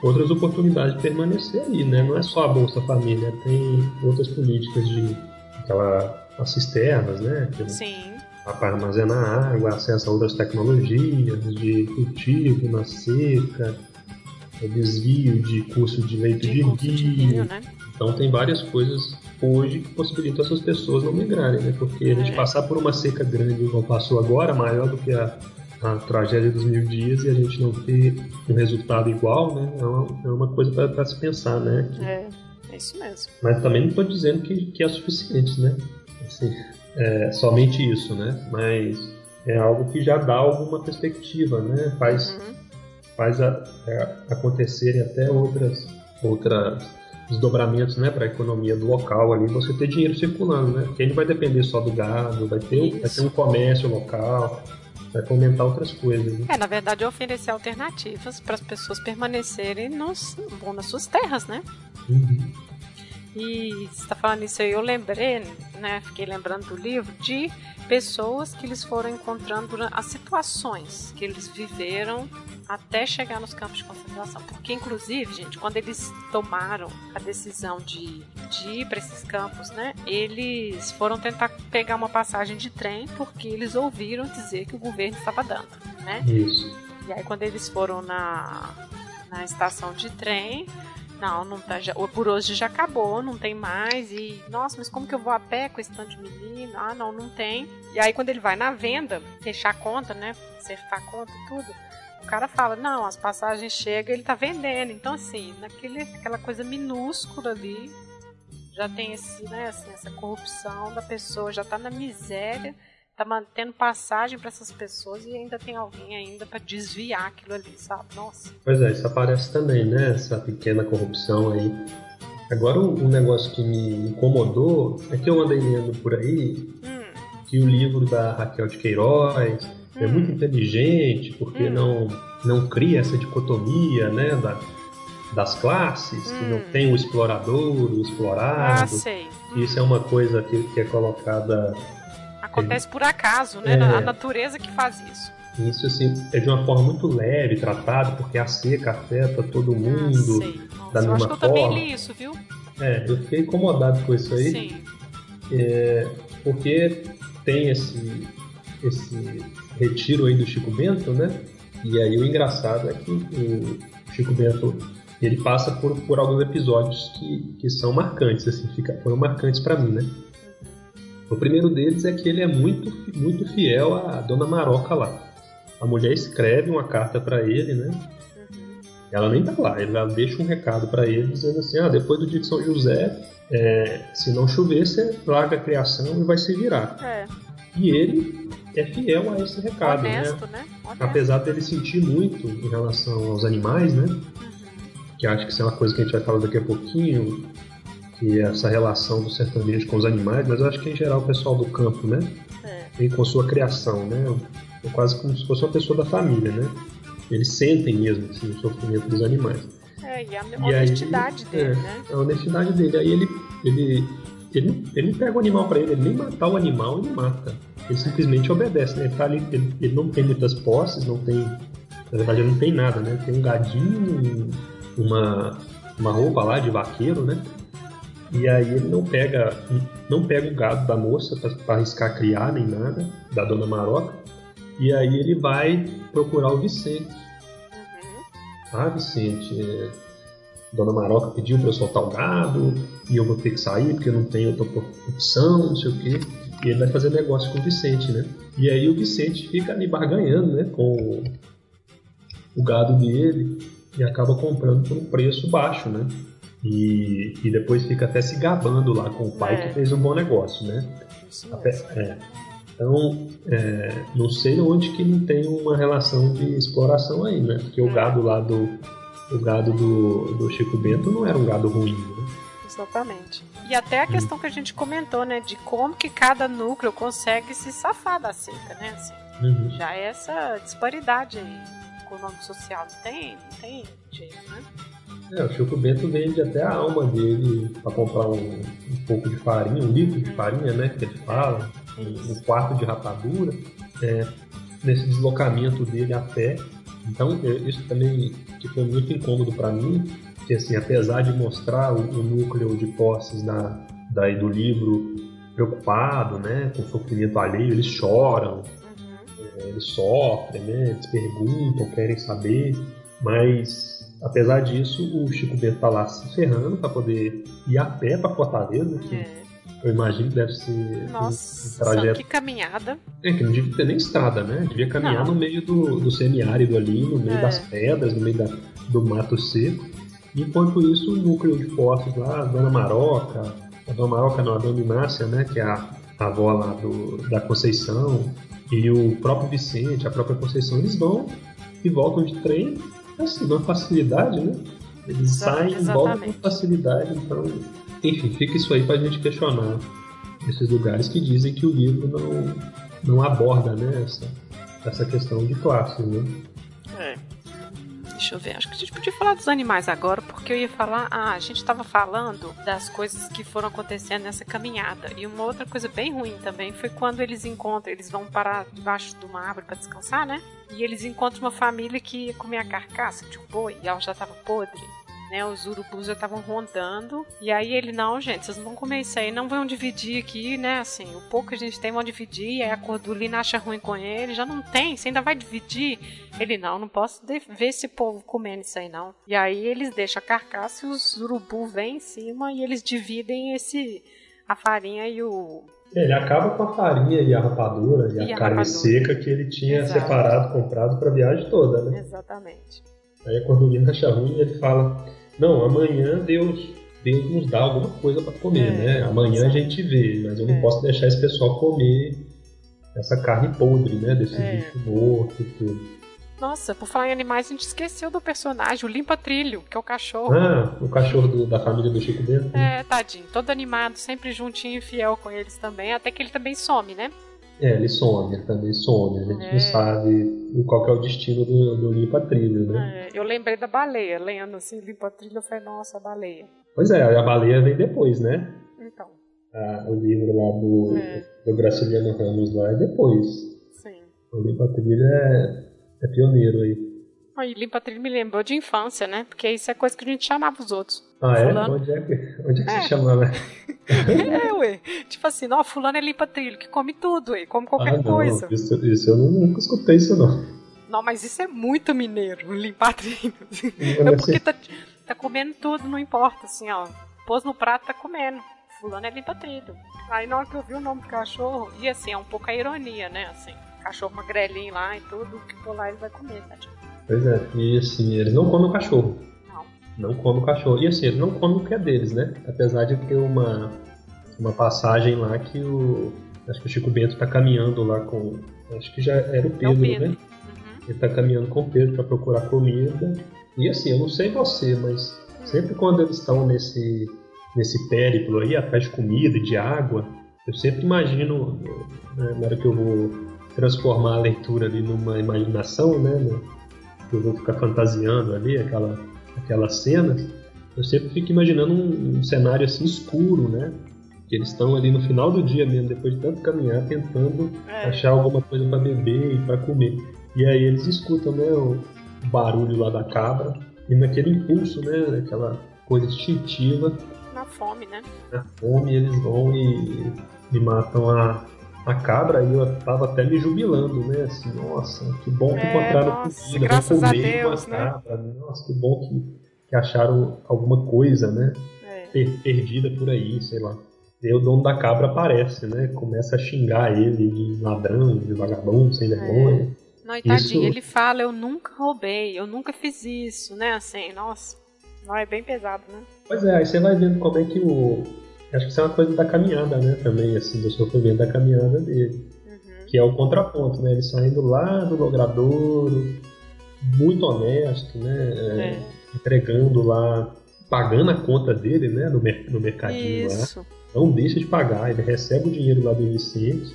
outras oportunidades de permanecer aí, né? Não é só a Bolsa Família, tem outras políticas de aquela, as cisternas, né? Sim para armazenar água, acesso a outras tecnologias de cultivo na seca, desvio de curso de leito de, de rio. Né? Então tem várias coisas hoje que possibilitam essas pessoas não migrarem, né? Porque a gente é. passar por uma seca grande igual passou agora, maior do que a, a tragédia dos mil dias e a gente não ter um resultado igual, né? É uma, é uma coisa para se pensar, né? Que, é, é isso mesmo. Mas também não estou dizendo que, que é suficiente, né? Assim, é, somente isso, né? Mas é algo que já dá alguma perspectiva, né? Faz, uhum. faz a, é, acontecerem até outras, outras desdobramentos né, para a economia do local ali, você ter dinheiro circulando, né? Porque ele vai depender só do gado, vai ter, vai ter um comércio local, vai fomentar outras coisas. Né? É, na verdade, é oferecer alternativas para as pessoas permanecerem nos, nas suas terras, né? Uhum. E você está falando isso aí, eu lembrei, né? Fiquei lembrando do livro de pessoas que eles foram encontrando as situações que eles viveram até chegar nos campos de concentração. Porque, inclusive, gente, quando eles tomaram a decisão de, de ir para esses campos, né? Eles foram tentar pegar uma passagem de trem porque eles ouviram dizer que o governo estava dando, né? Isso. E aí, quando eles foram na, na estação de trem, não, não tá, já, por hoje já acabou, não tem mais. E, nossa, mas como que eu vou a pé com esse tanto de menino? Ah, não, não tem. E aí, quando ele vai na venda, fechar a conta, né? Acertar a conta e tudo, o cara fala: não, as passagens chegam, ele tá vendendo. Então, assim, naquele, aquela coisa minúscula ali, já tem esse, né, assim, essa corrupção da pessoa, já tá na miséria tá mantendo passagem para essas pessoas e ainda tem alguém ainda para desviar aquilo ali, sabe? Nossa. Pois é, isso aparece também, né? Essa pequena corrupção aí. Agora, um negócio que me incomodou é que eu andei lendo por aí hum. que o livro da Raquel de Queiroz é hum. é muito inteligente porque hum. não, não cria essa dicotomia, né? Da, das classes, que não hum. tem o explorador, o explorado. Ah, sei. Isso é uma coisa que, que é colocada Acontece por acaso, né? É... A natureza que faz isso. Isso assim, é de uma forma muito leve tratado, porque a seca afeta todo mundo ah, da mesma forma. Eu acho que eu também li isso, viu? É, eu fiquei incomodado com isso aí. Sim. É, porque tem esse, esse retiro aí do Chico Bento, né? E aí o engraçado é que o Chico Bento ele passa por, por alguns episódios que, que são marcantes, assim, fica, foram marcantes para mim, né? O primeiro deles é que ele é muito, muito fiel à Dona Maroca lá. A mulher escreve uma carta para ele, né? Ela nem tá lá, ela deixa um recado para ele dizendo assim: ah, depois do dia de São José, é, se não chover, você larga a criação e vai se virar. É. E ele é fiel a esse recado, né? Honesto, né? né? Apesar dele sentir muito em relação aos animais, né? que acho que isso é uma coisa que a gente vai falar daqui a pouquinho, é essa relação do sertanejo com os animais, mas eu acho que em geral o pessoal do campo, né? É. Tem com sua criação, né? É quase como se fosse uma pessoa da família, né? Eles sentem mesmo assim, o sofrimento dos animais. É, e a e honestidade aí, dele, é, né? A honestidade dele. Aí ele, ele, ele, ele não pega o animal para ele, ele nem matar o animal, ele mata. Ele simplesmente obedece, né? Ele, tá ali, ele, ele não tem muitas posses, não tem. Na verdade, ele não tem nada, né? Tem um gadinho, uma, uma roupa lá de vaqueiro, né? E aí ele não pega não pega o gado da moça para arriscar criar nem nada, da dona Maroca. E aí ele vai procurar o Vicente. Uhum. Ah, Vicente, é, Dona Maroca pediu para eu soltar o gado e eu vou ter que sair porque eu não tenho outra opção, não sei o quê. E ele vai fazer negócio com o Vicente, né? E aí o Vicente fica ali barganhando, né? Com o gado dele e acaba comprando por um preço baixo, né? E, e depois fica até se gabando lá com o pai é. que fez um bom negócio, né? Até, é. Então, é, não sei onde que não tem uma relação de exploração aí, né? Porque o é. gado lá do o gado do, do Chico Bento não era um gado ruim, né? Exatamente. E até a questão que a gente comentou, né? De como que cada núcleo consegue se safar da seca, né? Assim, uhum. Já é essa disparidade aí econômico social. Não tem, não tem jeito, né? É, o Chico Bento vende até a alma dele para comprar um, um, pouco de farinha, um litro de farinha, né? Que ele fala, um, um quarto de rapadura, é, nesse deslocamento dele a pé. Então, é, isso também que foi muito incômodo para mim, que assim, apesar de mostrar o, o núcleo de posses da, daí do livro preocupado, né, com sofrimento alheio, eles choram, eles sofrem, né? Eles perguntam, querem saber, mas apesar disso, o Chico Bento tá lá se ferrando para poder ir a pé para Fortaleza, que é. eu imagino que deve ser Nossa, um trajeto. Que caminhada. É, que não devia ter nem estrada, né? Devia caminhar não. no meio do, do semiárido ali, no meio é. das pedras, no meio da, do mato seco. Enquanto isso, o núcleo de postos lá, a Dona Maroca, a Dona Maroca não, a Dona Inácia, né? Que é a, a avó lá do, da Conceição, e o próprio Vicente, a própria Conceição, eles vão e voltam de trem, assim, uma facilidade, né? Eles saem e voltam com facilidade, então, enfim, fica isso aí pra gente questionar esses lugares que dizem que o livro não, não aborda, né, essa, essa questão de classe, né? Deixa eu ver, acho que a gente podia falar dos animais agora, porque eu ia falar. Ah, a gente estava falando das coisas que foram acontecendo nessa caminhada. E uma outra coisa bem ruim também foi quando eles encontram, eles vão parar debaixo de uma árvore para descansar, né? E eles encontram uma família que ia comer a carcaça de um boi e ela já estava podre né? Os urubus já estavam rondando. E aí ele, não, gente, vocês não vão comer isso aí, não vão dividir aqui, né? Assim, o pouco que a gente tem vão dividir. Aí a Cordulina acha ruim com ele, já não tem, você ainda vai dividir. Ele, não, não posso ver esse povo comendo isso aí, não. E aí eles deixam a carcaça e os urubus vêm em cima e eles dividem esse a farinha e o ele acaba com a farinha e a rapadura e, e a, a, carne rapadura. seca que ele tinha Exato. separado, comprado para a viagem toda, né? Exatamente. Aí a Cordulina acha ruim ele fala: não, amanhã Deus, Deus nos dá alguma coisa para comer, é, né? Amanhã a gente vê, mas eu não é. posso deixar esse pessoal comer essa carne podre, né? Desse é. bicho morto e tudo. Nossa, por falar em animais, a gente esqueceu do personagem, o Limpa Trilho, que é o cachorro. Ah, o cachorro do, da família do Chico Bento. É, tadinho, todo animado, sempre juntinho e fiel com eles também, até que ele também some, né? É, ele some, ele também some. A gente é. não sabe qual é o destino do, do Limpa Trilho, né? É, eu lembrei da baleia, lendo assim, Limpa Trilho, eu falei, nossa, a baleia. Pois é, a baleia vem depois, né? Então. Ah, o livro lá do, é. do Graciliano Ramos lá é depois. Sim. O Limpa Trilho é, é pioneiro aí. E limpa trilho me lembrou de infância, né? Porque isso é coisa que a gente chamava os outros. Ah, é? fulano. é? Onde é que, onde é que é. se chamava? é, ué. Tipo assim, não, fulano é limpa trilho, que come tudo, ué, come qualquer ah, não, coisa. Isso, isso eu nunca escutei isso, não. Não, mas isso é muito mineiro, limpar trilho. É porque tá, tá comendo tudo, não importa, assim, ó. Pôs no prato, tá comendo. Fulano é limpa tudo. Aí na hora que eu vi o nome do cachorro, e assim, é um pouco a ironia, né? Assim, cachorro magrelinho lá e tudo, que lá ele vai comer, tá? Pois é, e assim, eles não comem o cachorro. Não. Não comem o cachorro. E assim, eles não comem o que é deles, né? Apesar de ter uma, uma passagem lá que o. Acho que o Chico Bento tá caminhando lá com. Acho que já era o Pedro, é o Pedro. né? Uhum. Ele tá caminhando com o Pedro para procurar comida. E assim, eu não sei você, mas hum. sempre quando eles estão nesse nesse périplo aí, atrás de comida e de água, eu sempre imagino, né, na hora que eu vou transformar a leitura ali numa imaginação, né, né eu vou ficar fantasiando ali aquela, aquelas cenas, eu sempre fico imaginando um, um cenário assim escuro, né, que eles estão ali no final do dia mesmo, depois de tanto caminhar, tentando é. achar alguma coisa para beber e para comer. E aí eles escutam, né, o barulho lá da cabra e naquele impulso, né, aquela coisa instintiva, na fome, né? Na fome eles vão e, e matam a, a cabra e eu tava até me jubilando, né? Assim, nossa, que bom que é, encontraram nossa, comida, graças a Deus, né? Cabra, né? Nossa, que bom que, que acharam alguma coisa, né? É. Per perdida por aí, sei lá. E o dono da cabra aparece, né? Começa a xingar ele de ladrão, de vagabundo, sem é. vergonha. É. Não, e tadinho, isso... ele fala, eu nunca roubei, eu nunca fiz isso, né? Assim, nossa, não é bem pesado, né? Pois é, aí você vai vendo como é que o. Acho que isso é uma coisa da caminhada, né? Também, assim, do sofrimento da caminhada dele. Uhum. Que é o contraponto, né? Ele saindo lá do logradouro, muito honesto, né? É, é. Entregando lá, pagando a conta dele, né? No, no mercadinho Isso. lá. Não deixa de pagar, ele recebe o dinheiro lá do Vicente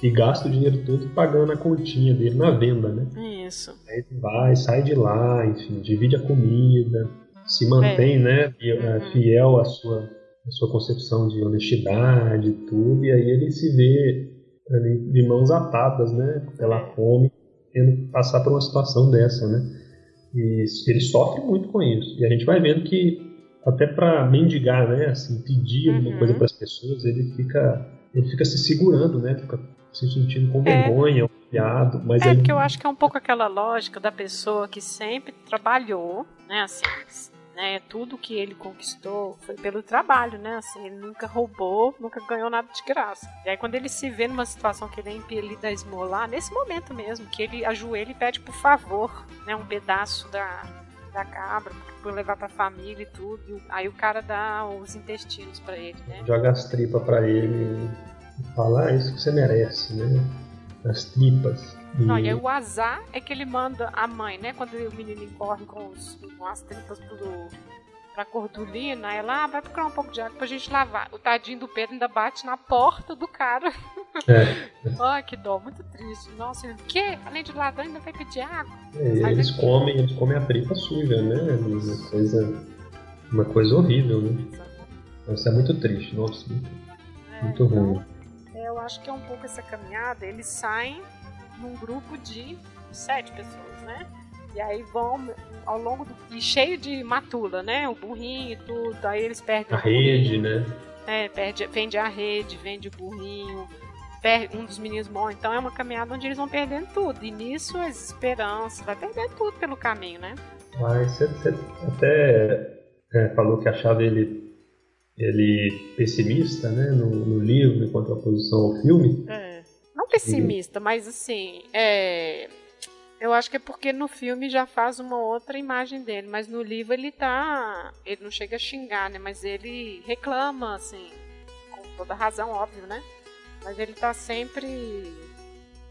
e gasta o dinheiro todo pagando a continha dele na venda, né? Isso. Aí ele vai, sai de lá, enfim, divide a comida se mantém, é. né, é, uhum. fiel à sua, à sua concepção de honestidade e tudo, e aí ele se vê ali, de mãos atadas, né, pela é. fome, tendo que passar por uma situação dessa, né, e ele sofre muito com isso, e a gente vai vendo que até para mendigar, né, assim, pedir alguma uhum. coisa para as pessoas, ele fica, ele fica se segurando, né, fica se sentindo com é. vergonha, humilhado, mas é ele... porque eu acho que é um pouco aquela lógica da pessoa que sempre trabalhou, né, assim, né? Tudo que ele conquistou foi pelo trabalho, né? Assim, ele nunca roubou, nunca ganhou nada de graça. E aí quando ele se vê numa situação que ele é impelido a esmolar, nesse momento mesmo, que ele ajoelha e pede por favor, né? Um pedaço da, da cabra para levar para a família e tudo. Aí o cara dá os intestinos para ele, né? Joga as tripas para ele e fala, ah, isso que você merece, né? As tripas. Não, e aí o azar é que ele manda a mãe, né? Quando o menino corre com, os, com as tripas pro, pra cordulina, ela ah, vai procurar um pouco de água pra gente lavar. O tadinho do Pedro ainda bate na porta do cara. É. Ai, que dó, muito triste. Nossa, o quê? Além de lavar, ainda vai pedir água? É, eles comem, eles comem a tripa suja, né? Uma coisa, uma coisa horrível, né? Isso é muito triste, nossa, muito, é, muito então, ruim. eu acho que é um pouco essa caminhada, eles saem num grupo de sete pessoas, né? E aí vão ao longo do. E cheio de matula, né? O burrinho e tudo. Aí eles perdem a rede, né? É, perde, vende a rede, vende o burrinho, perde, um dos meninos morre. Então é uma caminhada onde eles vão perdendo tudo. E nisso as esperanças, vai perder tudo pelo caminho, né? Mas você, você até é, falou que achava ele, ele pessimista, né? No, no livro, em contraposição ao filme. É pessimista, mas assim, é, eu acho que é porque no filme já faz uma outra imagem dele, mas no livro ele tá. Ele não chega a xingar, né? Mas ele reclama, assim, com toda razão, óbvio, né? Mas ele tá sempre.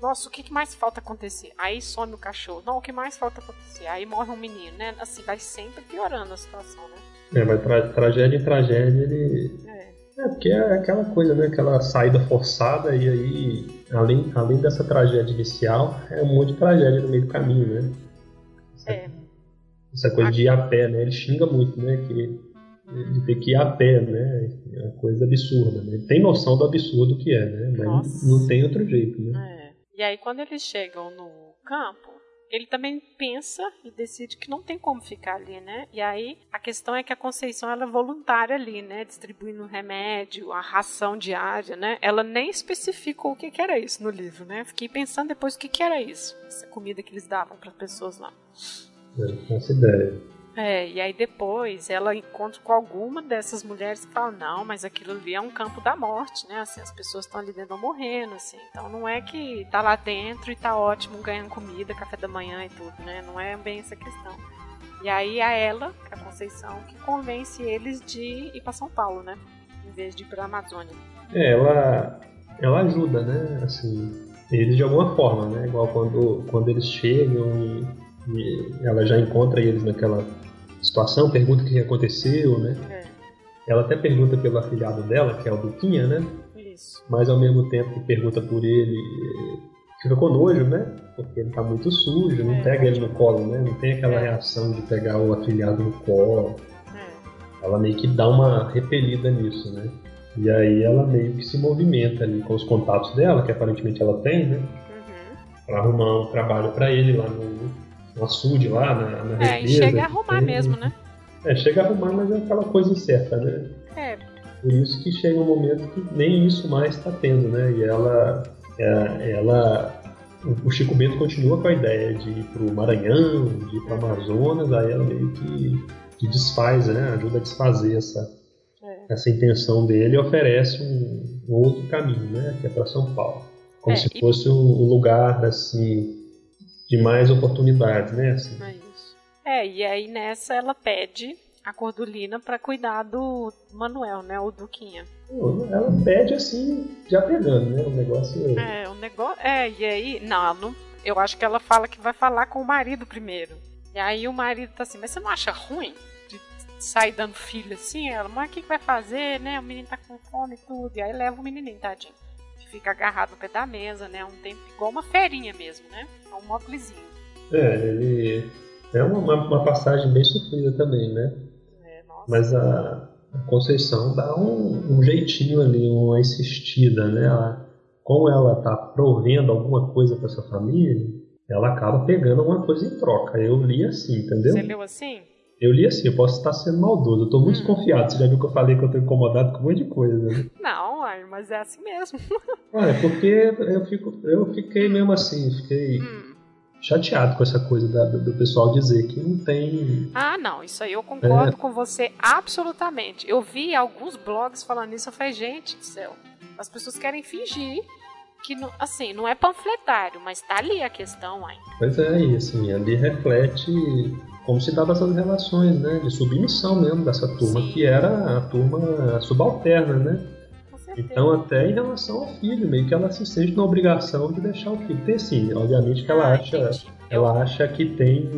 Nossa, o que mais falta acontecer? Aí some o cachorro. Não, o que mais falta acontecer? Aí morre um menino, né? Assim, vai sempre piorando a situação, né? É, mas tra tragédia em tragédia ele. É. É, porque é aquela coisa, né? Aquela saída forçada e aí, além, além dessa tragédia inicial, é um monte de tragédia no meio do caminho, né? Essa, é. Essa coisa de ir a pé, né? Ele xinga muito, né? Que, de ter que ir a pé, né? É uma coisa absurda, né? Ele tem noção do absurdo que é, né? Mas Nossa. não tem outro jeito, né? É. E aí quando eles chegam no campo, ele também pensa e decide que não tem como ficar ali, né? E aí a questão é que a Conceição ela é voluntária ali, né? Distribuindo remédio, a ração diária, né? Ela nem especificou o que, que era isso no livro, né? Fiquei pensando depois o que, que era isso, essa comida que eles davam para pessoas lá. Eu não faço ideia. É, e aí depois ela encontra com alguma dessas mulheres que falam, não, mas aquilo ali é um campo da morte, né? Assim, as pessoas estão ali dentro morrendo, assim. Então não é que tá lá dentro e tá ótimo ganhando comida, café da manhã e tudo, né? Não é bem essa questão. E aí a ela, é a Conceição, que convence eles de ir para São Paulo, né? Em vez de ir pra Amazônia. É, ela, ela ajuda, né? Assim, eles de alguma forma, né? Igual quando, quando eles chegam e, e ela já encontra eles naquela situação, pergunta o que aconteceu, né? É. Ela até pergunta pelo afilhado dela, que é o Duquinha, né? Isso. Mas ao mesmo tempo que pergunta por ele, fica com nojo, né? Porque ele tá muito sujo, não é, pega ele no colo, né? Não tem aquela é. reação de pegar o afilhado no colo. É. Ela meio que dá uma repelida nisso, né? E aí ela meio que se movimenta ali com os contatos dela, que aparentemente ela tem, né? Uhum. Pra arrumar um trabalho para ele lá no, no açude, lá na, na É, e chega a arrumar tem, mesmo, né? É, chega a arrumar, mas é aquela coisa incerta, né? É. Por isso que chega um momento que nem isso mais está tendo, né? E ela, é, ela o Chico Bento continua com a ideia de ir para o Maranhão, de ir para o Amazonas, aí ela meio que, que desfaz, né? ajuda a desfazer essa, essa intenção dele oferece um, um outro caminho, né? Que é para São Paulo, como é, se fosse o um, lugar assim de mais oportunidades, né? Assim. É isso. É e aí nessa ela pede a Cordulina para cuidar do Manuel, né? O Duquinha. Ela pede assim, já pegando, né? O negócio. É, o negócio. É, e aí. Não, não, eu acho que ela fala que vai falar com o marido primeiro. E aí o marido tá assim, mas você não acha ruim? sai dando filho assim, ela, mas o que, que vai fazer, né? O menino tá com fome e tudo. E aí leva o menininho, tadinho. Fica agarrado no pé da mesa, né? Um tempo igual uma ferinha mesmo, né? É um móvelzinho. É, ele. É uma, uma passagem bem sofrida também, né? É, nossa. Mas a, a Conceição dá um, um, jeitinho ali, uma insistida, né? Ela, como ela tá provendo alguma coisa para essa família, ela acaba pegando alguma coisa em troca. Eu li assim, entendeu? Você leu assim? Eu li assim, eu posso estar sendo maldoso. Eu tô muito hum. desconfiado. Você já viu que eu falei que eu tô incomodado com um monte de coisa, né? Não, mas é assim mesmo. Olha, porque eu, fico, eu fiquei mesmo assim, fiquei hum. chateado com essa coisa da, do pessoal dizer que não tem. Ah, não, isso aí eu concordo é. com você absolutamente. Eu vi alguns blogs falando isso, eu falei, gente do céu, as pessoas querem fingir que, assim, não é panfletário, mas tá ali a questão ainda. Pois é, e assim, ali reflete como se dava essas relações, né, de submissão mesmo dessa turma, Sim. que era a turma subalterna, né? Então, até em relação ao filho, meio que ela se sente na obrigação de deixar o filho ter sim. Obviamente que ela ah, acha, ela acha que tem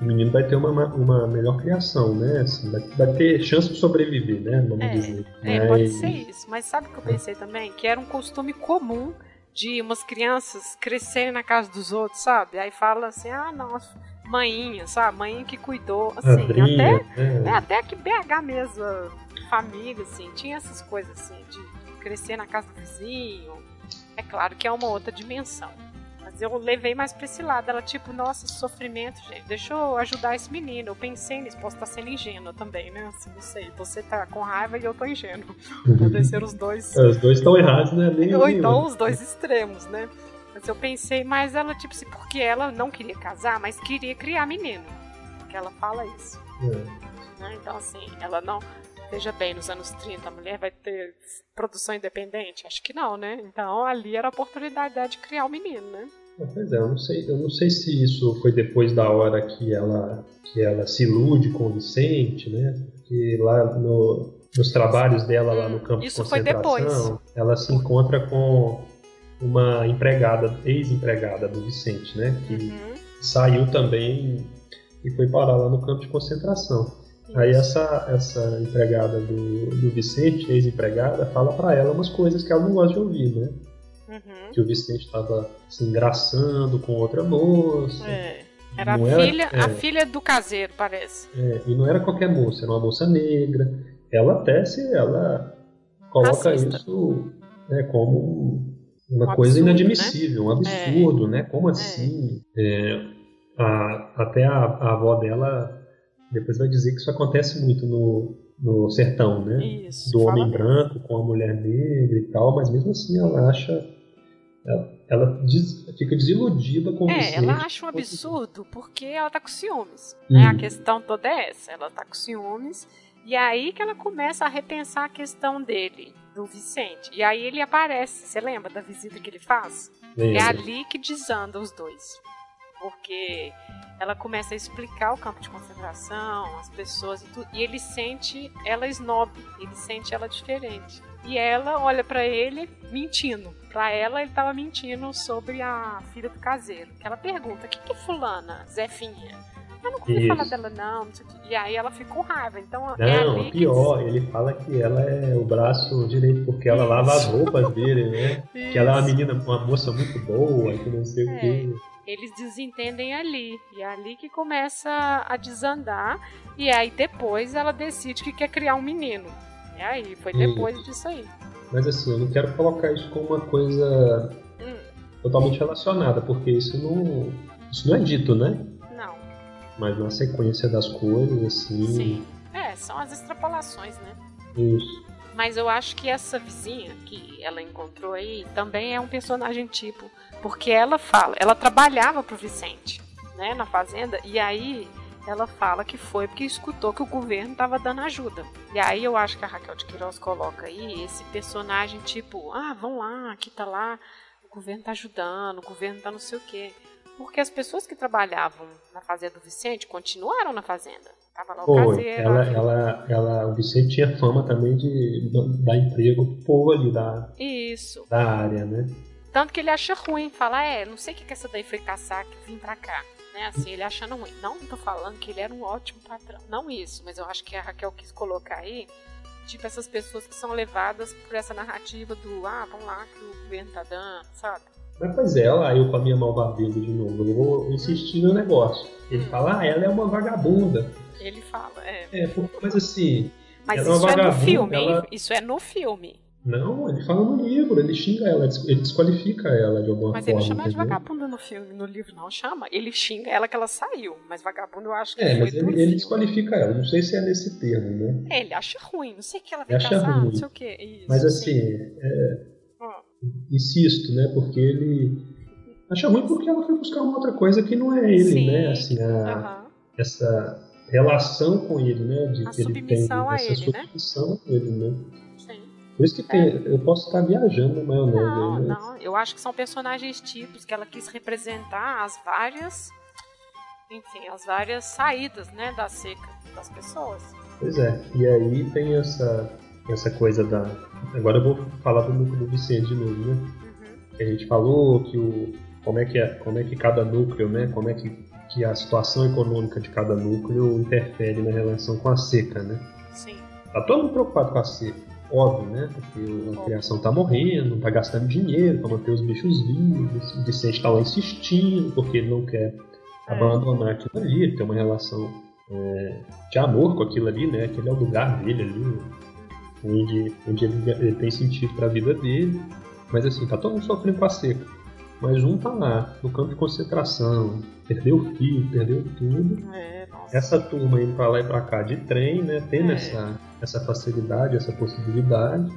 o menino vai ter uma, uma melhor criação, né? Assim, vai, vai, ter chance de sobreviver, né? Vamos é, dizer. É, mas... pode ser isso. Mas sabe o que eu pensei também? Que era um costume comum de umas crianças crescerem na casa dos outros, sabe? Aí fala assim, ah, nossa, mãinha, sabe? Mãe que cuidou, assim, Madrinha, até, é. é. até que BH mesmo, família, assim, tinha essas coisas, assim, de crescer na casa do vizinho. É claro que é uma outra dimensão. Mas eu levei mais pra esse lado. Ela, tipo, nossa, sofrimento, gente. Deixa eu ajudar esse menino. Eu pensei nisso. Posso estar sendo ingênua também, né? Assim, não sei. Você tá com raiva e eu tô ingênuo. Podem ser os dois. É, os dois estão errados, né? Nem Ou então os dois extremos, né? Mas eu pensei, mas ela, tipo assim, porque ela não queria casar, mas queria criar menino. Porque ela fala isso. É. Né? Então, assim, ela não. Veja bem, nos anos 30 a mulher vai ter produção independente? Acho que não, né? Então ali era a oportunidade de criar o um menino, né? Pois é, eu não sei, eu não sei se isso foi depois da hora que ela que ela se ilude com o Vicente, né? Porque lá no, nos trabalhos dela lá no campo isso de concentração, ela se encontra com uma empregada, ex-empregada do Vicente, né? Que uhum. saiu também e foi parar lá no campo de concentração. Isso. Aí essa, essa empregada do, do Vicente, ex-empregada, fala para ela umas coisas que ela não gosta de ouvir, né? Uhum. Que o Vicente estava se engraçando com outra moça. É. Era, a, era filha, é, a filha do caseiro, parece. É, e não era qualquer moça, era uma moça negra. Ela até se ela coloca isso né, como uma um coisa absurdo, inadmissível, né? um absurdo, é. né? Como é. assim? É, a, até a, a, avó dela depois vai dizer que isso acontece muito no, no sertão, né? Isso, Do homem branco com a mulher negra e tal, mas mesmo assim ela acha ela, ela des, fica desiludida com o É, ela acha um absurdo porque ela tá com ciúmes. Né? A questão toda é essa. Ela tá com ciúmes. E é aí que ela começa a repensar a questão dele, do Vicente. E aí ele aparece. Você lembra da visita que ele faz? Lembra. É ali que desanda os dois. Porque ela começa a explicar o campo de concentração, as pessoas e tudo. E ele sente ela snob, ele sente ela diferente. E ela olha pra ele mentindo. Pra ela, ele tava mentindo sobre a filha do caseiro. Que ela pergunta: o que, que é fulana, Zefinha? Eu não ouvi Isso. falar dela, não, não sei o quê. E aí ela ficou com raiva. Então é Não, ali pior, ele fala que ela é o braço direito porque ela lava as roupas dele, né? que. Que ela é uma menina, uma moça muito boa, que não sei É. o quê. Eles desentendem ali. E é ali que começa a desandar. E aí depois ela decide que quer criar um menino. E aí, foi depois disso aí. Mas assim, eu não quero colocar isso como uma coisa Hum, totalmente relacionada, porque isso não, isso não é dito, né? não, Mas na sequência das coisas, assim. sim. É, são as extrapolações, né? Isso. Mas eu acho que essa vizinha que ela encontrou aí também é um personagem tipo. Porque ela fala, ela trabalhava pro Vicente, né, na fazenda, e aí ela fala que foi porque escutou que o governo estava dando ajuda. E aí eu acho que a Raquel de Queiroz coloca aí esse personagem tipo, ah, vão lá, aqui tá lá, o governo tá ajudando, o governo tá não sei o quê. Porque as pessoas que trabalhavam na fazenda do Vicente continuaram na fazenda. Tava lá o Foi. caseiro. Ela, ela, ela, o Vicente tinha fama também de dar emprego pro povo ali da, Isso. da área, né? Tanto que ele acha ruim, fala, é, não sei o que, que essa daí foi caçar, que vim pra cá. Né, assim, ele achando ruim. Não tô falando que ele era um ótimo patrão. Não isso, mas eu acho que a Raquel quis colocar aí, tipo, essas pessoas que são levadas por essa narrativa do, ah, vamos lá que o governo tá dando, sabe? Mas pois é, lá eu com a minha malvadeza de novo. Eu vou insistir no negócio. Ele fala, ah, ela é uma vagabunda. Ele fala, é. É, mas assim, Mas Ela é uma isso é no vagabunda, filme, hein? ela- Isso é no filme. Não, ele fala no livro, ele xinga ela, ele desqualifica ela de alguma Mas ele forma. não chama ela de entendeu? vagabunda no filme, no livro não chama. Ele xinga ela que ela saiu, mas vagabunda eu acho que É, mas ele, ele desqualifica ela. Não sei se é nesse termo, né? É, ele acha ruim, não sei o que ela Ele vai acha casar, não ruim. sei o que. Isso, Mas sim. assim, é, Ó, insisto, né? Porque ele acha ruim porque ela foi buscar uma outra coisa que não é ele, Sim. né? Assim, a, essa relação com ele, né? De A que ele tem a essa ele, né? submissão a ele, né? Por isso que tem, eu posso estar viajando na maionese Não, aí, né? não. Eu acho que são personagens tipos que ela quis representar as várias. Enfim, as várias saídas, né, da seca das pessoas. Pois é, e aí tem essa, essa coisa da. Agora eu vou falar do núcleo do Vicente de novo, né? Uhum. A gente falou que o. Como é que, é, como é que cada núcleo, né? Como é que, que a situação econômica de cada núcleo interfere na relação com a seca, né? Sim. Tá todo mundo preocupado com a seca, óbvio, né? Porque a criação tá morrendo, tá gastando dinheiro para manter os bichos vivos. O Vicente tá lá insistindo, porque ele não quer É. abandonar aquilo ali, ele tem uma relação é, de amor com aquilo ali, né? Aquele é o lugar dele ali, onde, onde ele, ele tem sentido para a vida dele. Mas assim, tá todo mundo sofrendo com a seca. Mas um tá lá, no campo de concentração, perdeu o filho, perdeu tudo. É. Essa turma indo pra lá e pra cá de trem, né? Tendo É. essa, essa facilidade, essa possibilidade.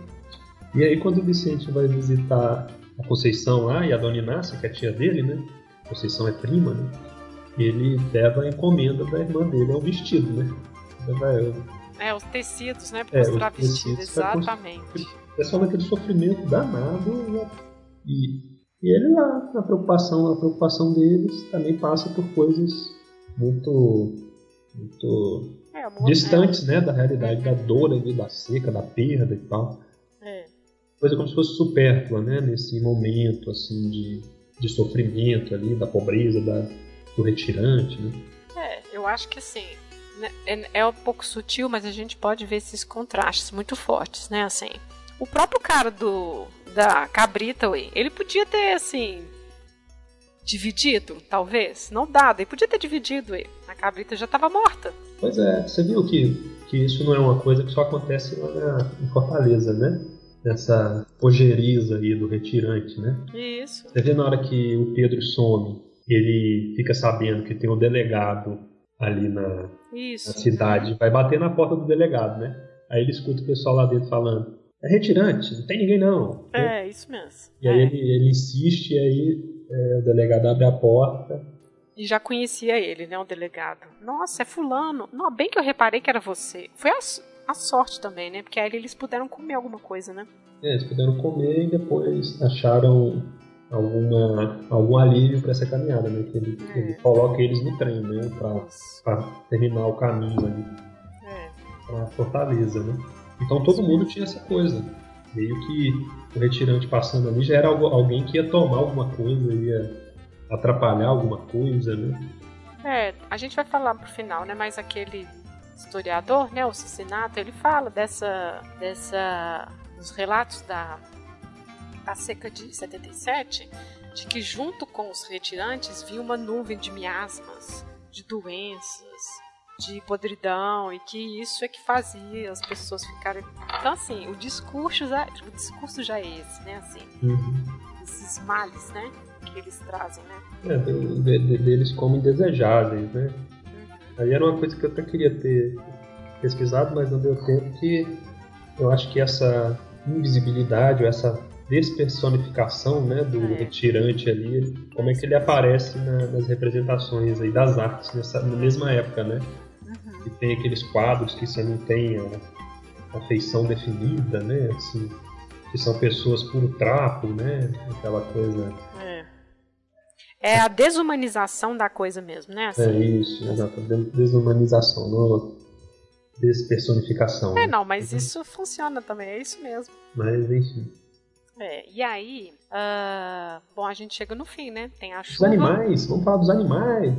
E aí quando o Vicente vai visitar a Conceição lá e a Dona Inácia, que é a tia dele, né? Conceição é prima, né? Ele leva a encomenda da irmã dele, é um vestido, né? É, os tecidos, né? É, Pra os mostrar vestido, exatamente. É só naquele sofrimento danado né? e, e ele lá, na preocupação, a preocupação deles também passa por coisas muito, muito É, amor, distantes, né, da realidade da dor ali, da seca, da perda e tal. É, é. Coisa como se fosse supérflua, né, nesse momento assim de, de sofrimento ali, da pobreza, da, do retirante, né. É, eu acho que assim, né, é, é um pouco sutil, mas a gente pode ver esses contrastes muito fortes, né? Assim, o próprio cara do da cabrita, ué, ele podia ter assim dividido, talvez, não dado, ele podia ter dividido, ué. A cabrita já estava morta. Pois é, você viu que, que isso não é uma coisa que só acontece lá na, em Fortaleza, né? Essa ojeriza aí do retirante, né? Isso. Você vê na hora que o Pedro some, ele fica sabendo que tem um delegado ali na, na Isso. cidade, vai bater na porta do delegado, né? Aí ele escuta o pessoal lá dentro falando: é retirante, não tem ninguém não. É, isso mesmo. E aí é. ele, ele insiste, e aí é, o delegado abre a porta. E já conhecia ele, né, o delegado. Nossa, é fulano. Não, bem que eu reparei que era você. Foi a, a sorte também, né? Porque aí eles puderam comer alguma coisa, né? É, eles puderam comer e depois acharam alguma, algum alívio para essa caminhada, né? Que ele, é. ele, coloca eles no trem, né? Para terminar o caminho ali. É. Para Fortaleza, né? Então todo mundo tinha essa coisa. Meio que o retirante passando ali já era alguém que ia tomar alguma coisa, ia atrapalhar alguma coisa, né? É, a gente vai falar pro final, né? Mas aquele historiador, né, o Cicinato, ele fala dessa, dessa, os relatos da, da seca de 77, de que junto com os retirantes vinha uma nuvem de miasmas, de doenças, de podridão e que isso é que fazia as pessoas ficarem. Então, assim, o discurso já, o discurso já é esse, né? Assim, uhum. esses males, né? Que eles trazem, né? É, de, de, deles como indesejáveis, né? Uhum. Aí era uma coisa que eu até queria ter pesquisado, mas não deu tempo, que eu acho que essa invisibilidade ou essa despersonificação né, do é. retirante ali, como é que ele aparece na, nas representações aí das artes nessa na mesma época, né? que tem aqueles quadros que você não tem a, a feição definida, né? Assim, que são pessoas puro trapo, né? Aquela coisa. É. A desumanização da coisa mesmo, né? Assim. É isso, exato. Desumanização, não despersonificação. É, não, mas uhum. isso funciona também, é isso mesmo. Mas enfim. É, e aí, uh, bom, a gente chega no fim, né? Tem a chuva. Os animais, vamos falar dos animais.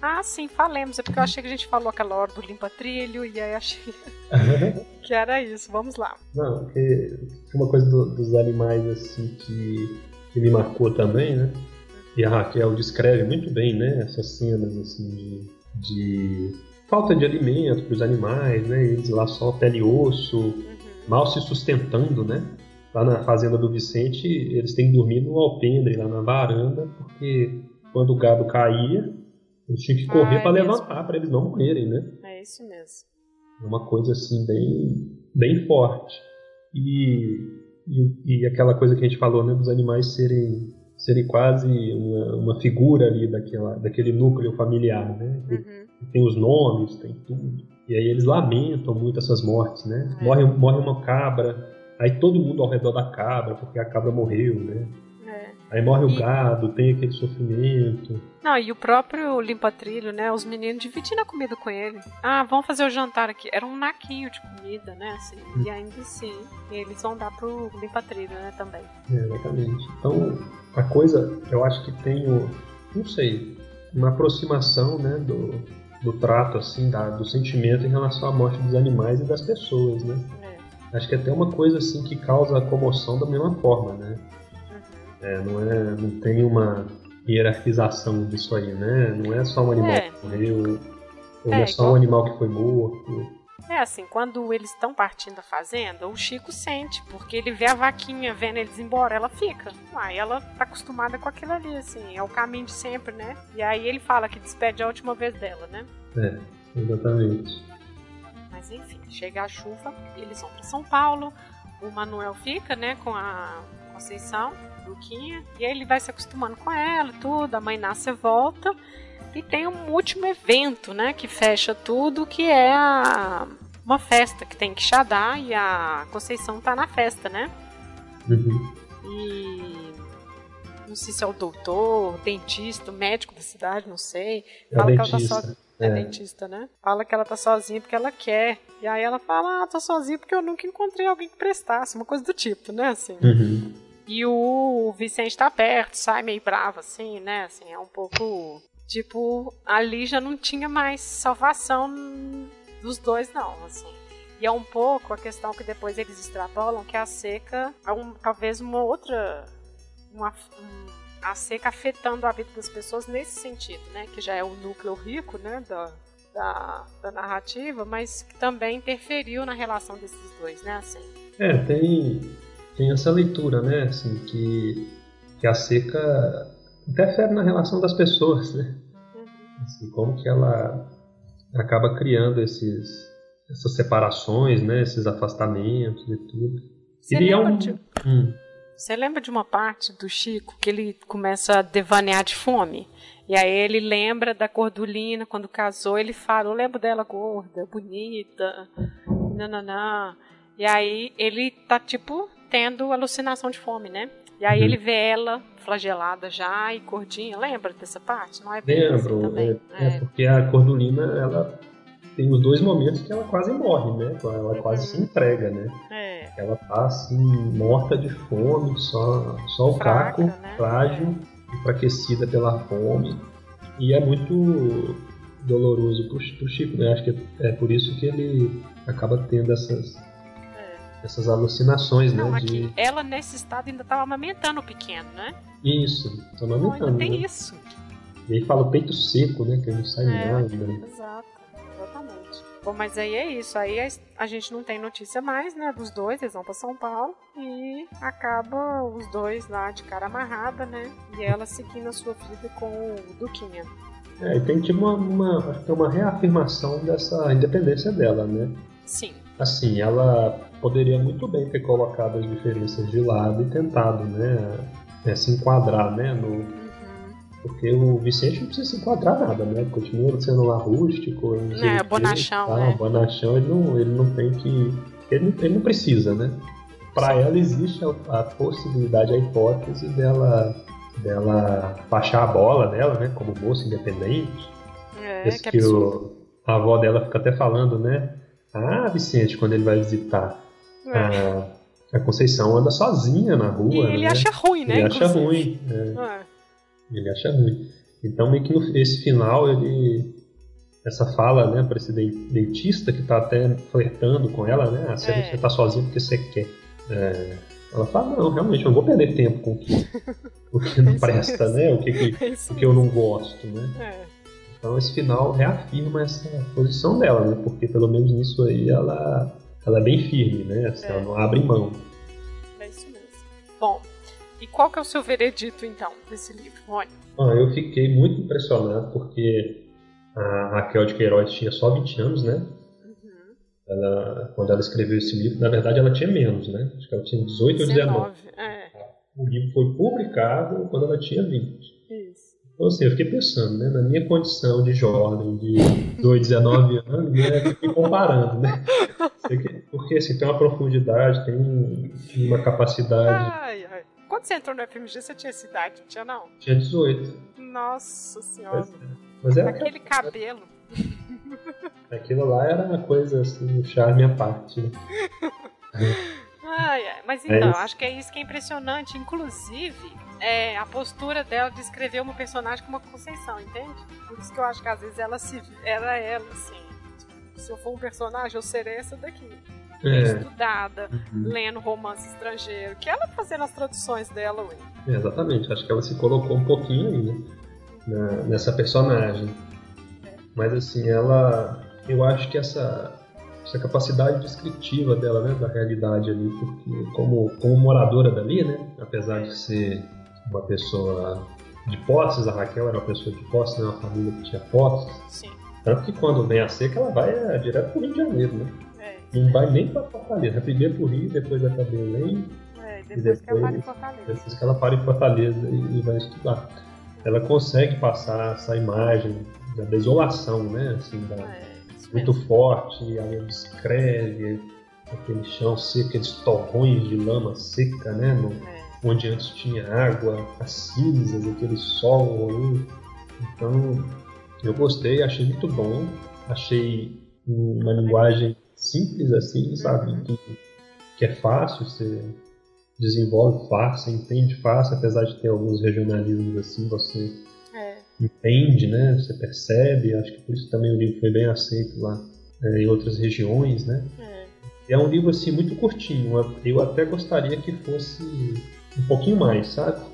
Ah, sim, falemos. É porque eu achei que a gente falou aquela hora do limpa-trilho e aí achei que era isso. Vamos lá. Não, porque uma coisa do, dos animais assim que, que me marcou também, né? E a Raquel descreve muito bem, né? Essas cenas assim de, de falta de alimento para os animais, né? Eles lá só pele e osso, uhum. mal se sustentando, né? Lá na fazenda do Vicente, eles têm que dormir no alpendre, lá na varanda, porque quando o gado caía, eles tinham que correr ah, é para levantar, para eles não morrerem, né? É isso mesmo. É uma coisa assim bem, bem forte. E, e, e, aquela coisa que a gente falou, né, dos animais serem, serem quase uma, uma figura ali daquela, daquele núcleo familiar, né? Uhum. Tem os nomes, tem tudo. E aí eles lamentam muito essas mortes, né? É. Morre, morre uma cabra, aí todo mundo ao redor da cabra, porque a cabra morreu, né? Aí morre o gado, tem aquele sofrimento. Não, e o próprio limpa-trilho, né? Os meninos dividindo a comida com ele. Ah, vamos fazer o jantar aqui. Era um naquinho de comida, né? Assim, hum. E ainda assim, eles vão dar pro limpa-trilho, né? Também. É, exatamente. Então, a coisa, eu acho que tem o. Não sei. Uma aproximação, né? Do, do trato, assim, da, do sentimento em relação à morte dos animais e das pessoas, né? É. Acho que é até uma coisa, assim, que causa comoção da mesma forma, né? É, não, é, não tem uma hierarquização disso aí, né? Não é só um animal é. que morreu, ou é, é só igual... um animal que foi morto. É assim, quando eles estão partindo da fazenda, o Chico sente, porque ele vê a vaquinha vendo eles embora, ela fica. Aí ela tá acostumada com aquilo ali, assim, é o caminho de sempre, né? E aí ele fala que despede a última vez dela, né? É, exatamente. Mas enfim, chega a chuva, eles vão para São Paulo, o Manuel fica, né, com a Conceição, Luquinha, e aí ele vai se acostumando com ela, tudo, a mãe nasce e volta. E tem um último evento, né, que fecha tudo, que é a, uma festa que tem que Quixadá e a Conceição tá na festa, né? Uhum. E não sei se é o doutor, dentista, médico da cidade, não sei. É Fala que ela tá sozinha. É, é dentista, né? Fala que ela tá sozinha porque ela quer. E aí ela fala, ah, tô sozinha porque eu nunca encontrei alguém que prestasse, uma coisa do tipo, né? Assim. Uhum. E o Vicente tá perto, sai meio bravo, assim, né? Assim, é um pouco. Tipo, ali já não tinha mais salvação dos dois, não, assim. E é um pouco a questão que depois eles extrapolam que a seca é um, talvez uma outra. Uma, um, a seca afetando a vida das pessoas nesse sentido, né? Que já é o núcleo rico, né? Da, da, da narrativa, mas que também interferiu na relação desses dois, né? Assim. É, tem tem essa leitura, né? Assim, que, que a seca interfere na relação das pessoas, né? Assim, como que ela acaba criando esses, essas separações, né? Esses afastamentos e tudo. Você ele é um. De... Hum. Você lembra de uma parte do Chico que ele começa a devanear de fome? E aí ele lembra da Cordulina, quando casou, ele fala, eu lembro dela gorda, bonita, nananã. E aí ele tá, tipo, tendo alucinação de fome, né? E aí uhum. ele vê ela flagelada já e gordinha. Lembra dessa parte? Não é Lembro. Assim é, é. é, porque a Cordulina, ela tem os dois momentos que ela quase morre, né? Ela quase se entrega, né? É. Ela tá assim, morta de fome, só, só o caco, né? frágil, é. enfraquecida pela fome. E é muito doloroso pro, pro Chico, né? Acho que é por isso que ele acaba tendo essas, é. Essas alucinações, Não, né? De... Ela nesse estado ainda estava amamentando o pequeno, né? Isso, tá amamentando. Não, tem né? isso. E aí fala o peito seco, né? Que não sai é, nada. Né? Exato. Bom, mas aí é isso. Aí a gente não tem notícia mais, né? Dos dois, eles vão pra São Paulo e acaba os dois lá de cara amarrada, né? E ela seguindo a sua vida com o Duquinha. É, e tem tipo uma, uma, é uma reafirmação dessa independência dela, né? Sim. Assim, ela poderia muito bem ter colocado as diferenças de lado e tentado, né? É, se enquadrar, né? No, porque o Vicente não precisa se enquadrar nada, né? Continua sendo lá rústico. É, bonachão, né? Bonachão, ele não, ele não tem que. Ele não, ele não precisa, né? Para ela existe a, a, possibilidade, a hipótese dela, dela baixar a bola dela, né? Como moça independente. É, que, que o, a avó dela fica até falando, né? Ah, Vicente, quando ele vai visitar é. a, a Conceição, anda sozinha na rua. E ele né? acha ruim, né? Ele acha ruim. É. é. Ele acha ruim. Então, meio que no, esse final, ele. Essa fala, né, para esse dentista que tá até flertando com ela, né? Ah, você, é. você tá sozinho porque você quer. É, ela fala, não, realmente, eu não vou perder tempo com o que, o que não presta, né? O que, que, é o que eu não gosto, né? É. Então esse final reafirma essa posição dela, né? Porque pelo menos nisso aí ela, ela é bem firme, né? Assim, ela não abre mão. É isso mesmo. Bom, e qual que é o seu veredito, então, desse livro, Rony? Ah, eu fiquei muito impressionado porque a Raquel de Queiroz tinha só 20 anos, né? Uhum. Ela, quando ela escreveu esse livro, na verdade ela tinha menos, né? Acho que ela tinha 18 ou 19. É. O livro foi publicado quando ela tinha 20. Então, assim, eu fiquei pensando, né? Na minha condição de jovem, de 18, 19 anos, né? Eu fiquei comparando, né? Porque, assim, tem uma profundidade, tem uma capacidade... Ai, ai quando você entrou no FMG, você tinha essa idade? Tinha não? Tinha 18. Nossa senhora. Mas, é. mas era Aquele cabelo. Aquilo lá era uma coisa assim, um charme à parte. Né? ai, ai. Mas é então, é acho que é isso que é impressionante. Inclusive, é, a postura dela de escrever uma personagem com uma conceição, entende? Por isso que eu acho que às vezes ela se era ela, assim. Se eu for um personagem, eu serei essa daqui é. estudada, uhum. lendo romance estrangeiro, que ela fazendo as traduções dela, ué. É, exatamente, acho que ela se colocou um pouquinho aí, né? Nessa personagem. É. Mas assim, ela. Eu acho que essa, essa capacidade descritiva dela, né, da realidade ali, porque como, como moradora dali, né, apesar de ser uma pessoa de posses, a Raquel era uma pessoa de posses, né, uma família que tinha posses. Sim. Tanto que quando vem a seca, ela vai é, direto pro Rio de Janeiro, né? Não vai nem pra Fortaleza. Primeiro pro Rio, depois vai pra Belém. É, depois, depois, que ela para em Fortaleza. Depois que ela para em Fortaleza e, e vai estudar. Ela consegue passar essa imagem da desolação, né? Assim, da, é, muito forte, aí ela descreve aquele chão seco, aqueles torrões de lama seca, né? No, é. Onde antes tinha água, as cinzas, aquele sol. Então, eu gostei, achei muito bom. Achei uma linguagem simples assim, sabe? Uhum. Que, que é fácil, você desenvolve fácil, entende fácil, apesar de ter alguns regionalismos assim, você. Entende, né? Você percebe, acho que por isso também o livro foi bem aceito lá é, em outras regiões, né? É. é um livro assim muito curtinho, eu até gostaria que fosse um pouquinho mais, sabe?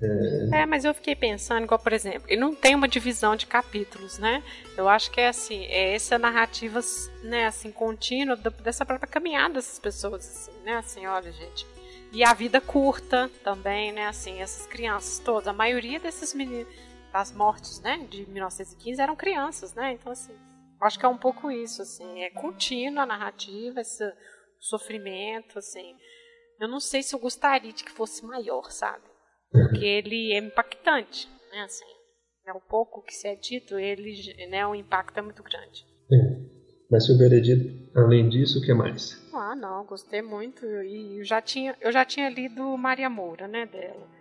É... é... mas eu fiquei pensando, igual, por exemplo, ele não tem uma divisão de capítulos, né? Eu acho que é assim, é essa narrativa, né, assim, contínua dessa própria caminhada dessas pessoas, assim, né? Assim, olha, gente. E a vida curta também, né? Assim, essas crianças todas, a maioria desses meninos, das mortes, né, de 1915 eram crianças, né? Então, assim, acho que é um pouco isso, assim, é contínua a narrativa, essa sofrimento, assim. Eu não sei se eu gostaria de que fosse maior, sabe? Porque ele é impactante, né? Assim, é o pouco que se é dito, ele, né, o impacto é muito grande. É. Mas o veredito, além disso, o que mais? Ah, não, gostei muito. E eu já tinha, eu já tinha lido Maria Moura, né, dela.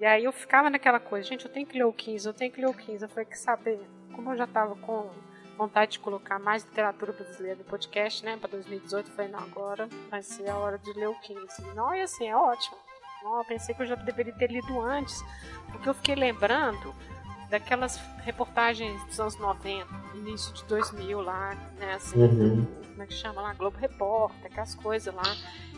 E aí eu ficava naquela coisa, gente, eu tenho que ler o 15, eu tenho que ler o 15. Eu falei, que saber, como eu já estava com vontade de colocar mais literatura brasileira no podcast, né, para 2018, eu falei, não, agora vai ser a hora de ler o 15. Não, e assim, é ótimo. Não, eu pensei que eu já deveria ter lido antes, porque eu fiquei lembrando daquelas reportagens dos anos 90, início de 2000 lá, né, assim, uhum. como é que chama lá, Globo Repórter, aquelas coisas lá,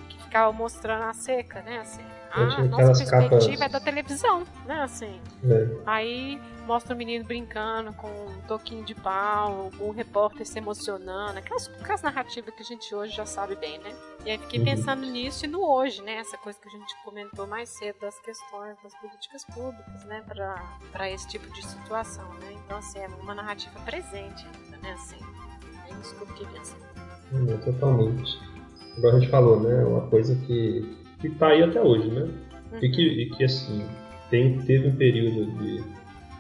que ficava mostrando a seca, né, assim, a nossa perspectiva capas... é da televisão, né, assim, é. aí mostra o menino brincando com um toquinho de pau, um repórter se emocionando, aquelas, aquelas narrativas que a gente hoje já sabe bem, né? E aí fiquei uhum. pensando nisso e no hoje, né? Essa coisa que a gente comentou mais cedo das questões das políticas públicas, né? Para esse tipo de situação, né? Então, assim, é uma narrativa presente ainda, né? Assim, é isso que eu pensando. Hum, totalmente. Agora a gente falou, né? Uma coisa que, que tá aí até hoje, né? Uhum. E, que, e que, assim, tem, teve um período de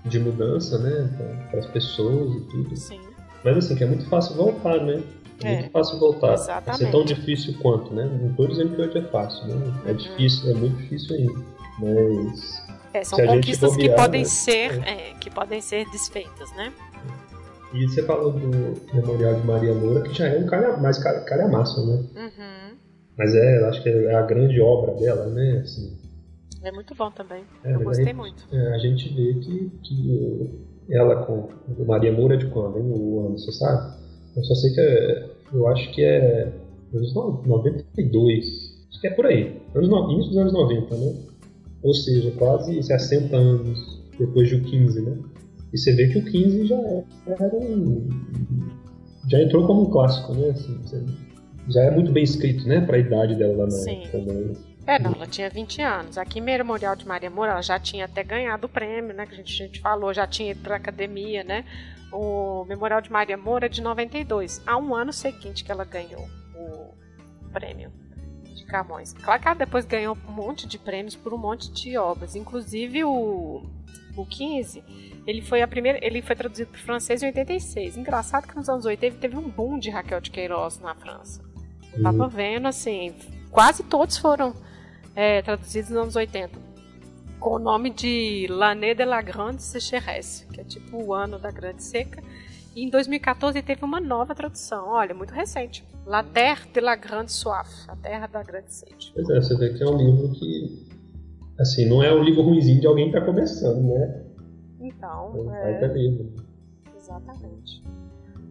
de mudança, né, para as pessoas e tudo. Sim. Mas assim, que é muito fácil voltar, né? É, muito fácil voltar. Exatamente. Vai ser tão difícil quanto, né? Não estou dizendo que hoje é fácil, né? É uhum. difícil, é muito difícil ainda. Mas. É, são conquistas bobear, que podem né? ser, é. É, que podem ser desfeitas, né? E você falou do Memorial de Maria Moura, que já é um cara mais calhamaço, né? Uhum. Mas é, eu acho que é a grande obra dela, né? Assim, é muito bom também. É, eu gostei muito. É, a gente vê que, que ela com o Maria Moura é de quando, hein? O ano, você sabe? Eu só sei que é, eu acho que é anos 92. Acho que é por aí. Anos, início dos anos 90, né? Ou seja, quase 60 anos depois do 15, né? E você vê que o 15 já era um, já entrou como um clássico, né? Assim, já é muito bem escrito, né? Para a idade dela lá na Sim. Né? É, não, ela tinha 20 anos. Aqui em Memorial de Maria Moura, ela já tinha até ganhado o prêmio, né? Que a gente, a gente falou, já tinha ido para academia, né? O Memorial de Maria Moura é de 92. Há um ano seguinte que ela ganhou o prêmio de Camões. Claro que ela depois ganhou um monte de prêmios por um monte de obras. Inclusive o, o 15, ele foi a primeira, ele foi traduzido para o francês em 86. Engraçado que nos anos 80 teve um boom de Raquel de Queiroz na França. Eu tava uhum. vendo, assim, quase todos foram é, traduzidos nos anos 80, com o nome de L'année de la Grande Sécheresse, que é tipo o ano da Grande Seca. E em 2014 teve uma nova tradução, olha, muito recente. La Terre de la Grande Soif, a Terra da Grande Sede. Pois é, você vê que é um livro que, assim, não é um livro ruimzinho de alguém que está começando, né? Então, é... Um livro. Exatamente.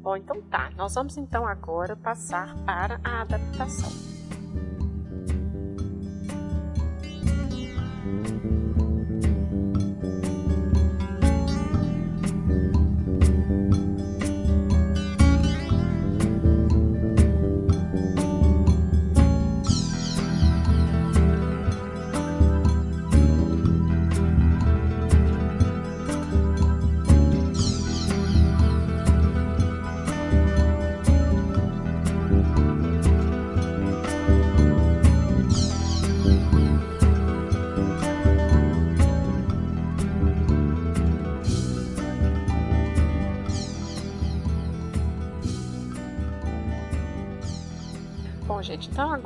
Bom, então tá. Nós vamos então agora passar para a adaptação.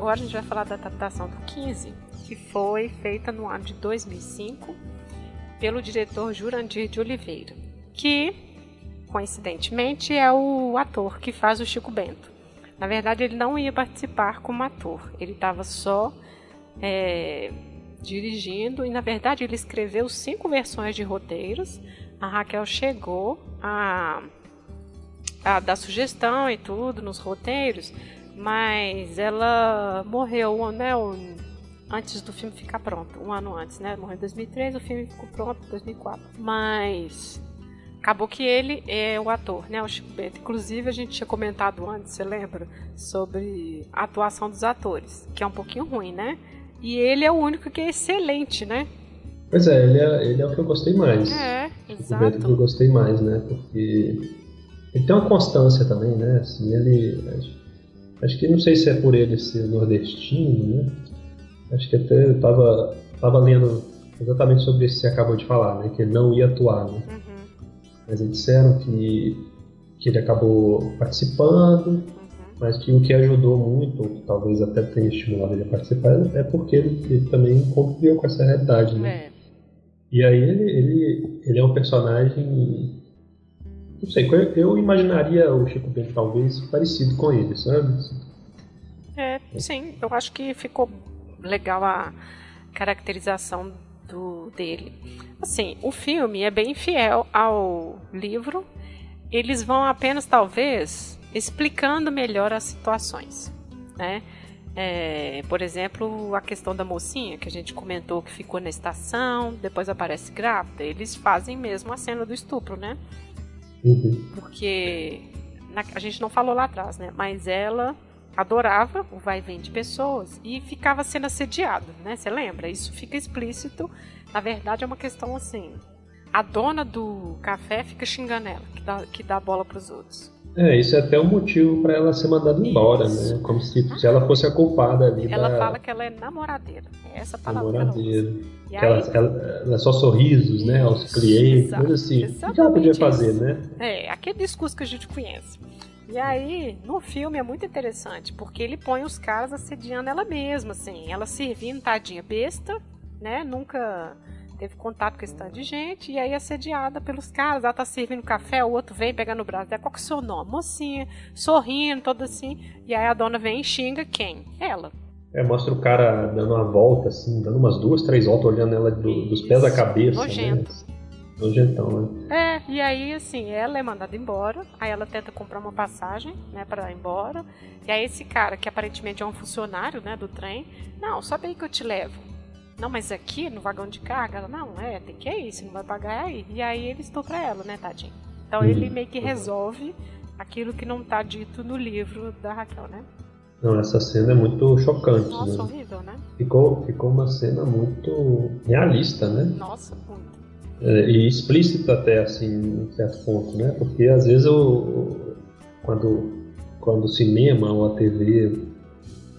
Agora a gente vai falar da adaptação do 15, que foi feita no ano de 2005 pelo diretor Jurandir de Oliveira, que coincidentemente é o ator que faz o Chico Bento. Na verdade, ele não ia participar como ator, ele estava só é, dirigindo e, na verdade, ele escreveu cinco versões de roteiros. A Raquel chegou a, a dar sugestão e tudo nos roteiros, mas ela morreu, né? Antes do filme ficar pronto, um ano antes, né? Morreu em 2003, o filme ficou pronto em 2004. Mas acabou que ele é o ator, né? O Chico Bento. Inclusive, a gente tinha comentado antes, você lembra? Sobre a atuação dos atores, que é um pouquinho ruim, né? E ele é o único que é excelente, né? Pois é, ele é, ele é o que eu gostei mais. É, exato. O Bento que eu gostei mais, né? Porque ele tem uma constância também, né? Assim, ele Acho que não sei se é por ele ser nordestino, né? Acho que até eu tava, tava lendo exatamente sobre isso que você acabou de falar, né? Que ele não ia atuar, né? Uhum. Mas eles disseram que, que ele acabou participando, uhum. mas que o que ajudou muito, ou que talvez até tenha estimulado ele a participar, é porque ele, ele também conviveu com essa realidade, né? É. E aí ele, ele, ele é um personagem. Não sei, eu imaginaria o Chico Bento talvez parecido com ele, sabe? É, sim, eu acho que ficou legal a caracterização do dele. Assim, o filme é bem fiel ao livro. Eles vão apenas, talvez, explicando melhor as situações, né? É, por exemplo, a questão da mocinha que a gente comentou que ficou na estação, depois aparece grávida. Eles fazem mesmo a cena do estupro, né? Uhum. Porque na, a gente não falou lá atrás, né? Mas ela adorava o vai vem de pessoas e ficava sendo assediada, né? Você lembra? Isso fica explícito. Na verdade, é uma questão assim. A dona do café fica xingando ela, que dá, que dá bola para os outros. É, isso é até um motivo para ela ser mandada embora, isso. né? Como se, se, ela fosse a culpada ali. Ela da... fala que ela é namoradeira. É essa palavra. Namoradeira. Que, ela, ela, ela, ela, é só sorrisos, isso, né? Aos clientes, mas assim. O que ela podia fazer, né? É, aquele discurso que a gente conhece. E aí, no filme é muito interessante, porque ele põe os caras assediando ela mesma, assim, ela servindo, tadinha, besta, né? Nunca teve contato com esse tanto de gente, e aí assediada pelos caras, ela tá servindo café, o outro vem pegar no braço dela, qual que é o seu nome? Mocinha, sorrindo, todo assim, e aí a dona vem e xinga quem? Ela. É, mostra o cara dando uma volta, assim, dando umas duas, três voltas, olhando ela do, dos pés à cabeça. Né? Nojento. Né? Nojentão, né? É, e aí, assim, ela é mandada embora, aí ela tenta comprar uma passagem, né, pra ir embora, e aí esse cara, que aparentemente é um funcionário, né, do trem, não, sobe aí que eu te levo. Não, mas aqui no vagão de carga, ela, não, é, tem que ir, se não vai pagar é aí. E aí ele estupra ela, né, tadinho? Então uhum. ele meio que resolve aquilo que não tá dito no livro da Raquel, né? Não, essa cena é muito chocante. Nossa, né? horrível, né? Ficou, ficou uma cena muito realista, né? Nossa, muito é, e explícito até assim em certo ponto, né? Porque às vezes eu, quando quando o cinema ou a TV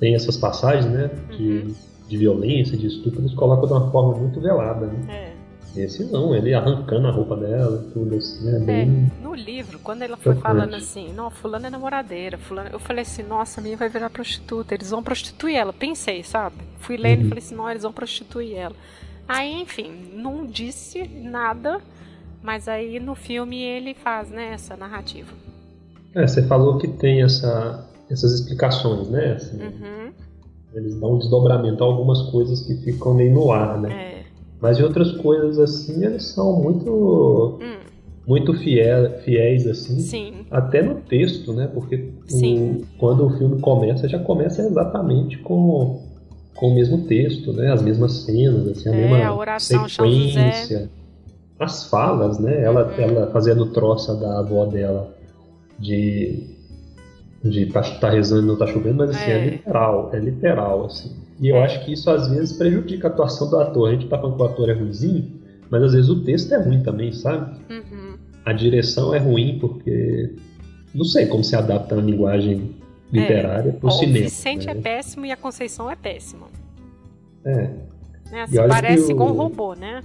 tem essas passagens, né, de, uhum. De violência, de estupro, eles colocam de uma forma muito velada, né? É. Esse não, ele arrancando a roupa dela, tudo assim, né? Bem... É, no livro, quando ela foi falando assim, não, fulano é namoradeira, fulano, eu falei assim, nossa, a minha vai virar prostituta, eles vão prostituir ela. Pensei, sabe? Fui lendo uhum. e falei assim, não, eles vão prostituir ela. Aí, enfim, não disse nada, mas aí no filme ele faz né, essa narrativa. É, você falou que tem essa, essas explicações, né? Assim, uhum. Eles dão um desdobramento a algumas coisas que ficam meio no ar, né? É. Mas de outras coisas assim, eles são muito. Hum. Muito fiel, fiéis, assim. Sim. Até no texto, né? Porque o, quando o filme começa, já começa exatamente com com o mesmo texto, né? As mesmas cenas, assim, a é, mesma a oração, sequência. As falas, né? Ela, uhum. ela fazendo troça da avó dela de de tá, tá rezando e não tá chovendo, mas assim, é. é. literal, é literal, assim. E eu é. acho que isso às vezes prejudica a atuação do ator. A gente tá falando que o ator é ruimzinho, mas às vezes o texto é ruim também, sabe? Uhum. A direção é ruim porque não sei como se adapta a linguagem literária é. pro cinema. O Vicente né? é péssimo e a Conceição é péssima. É. Né? Assim, parece igual um robô, né?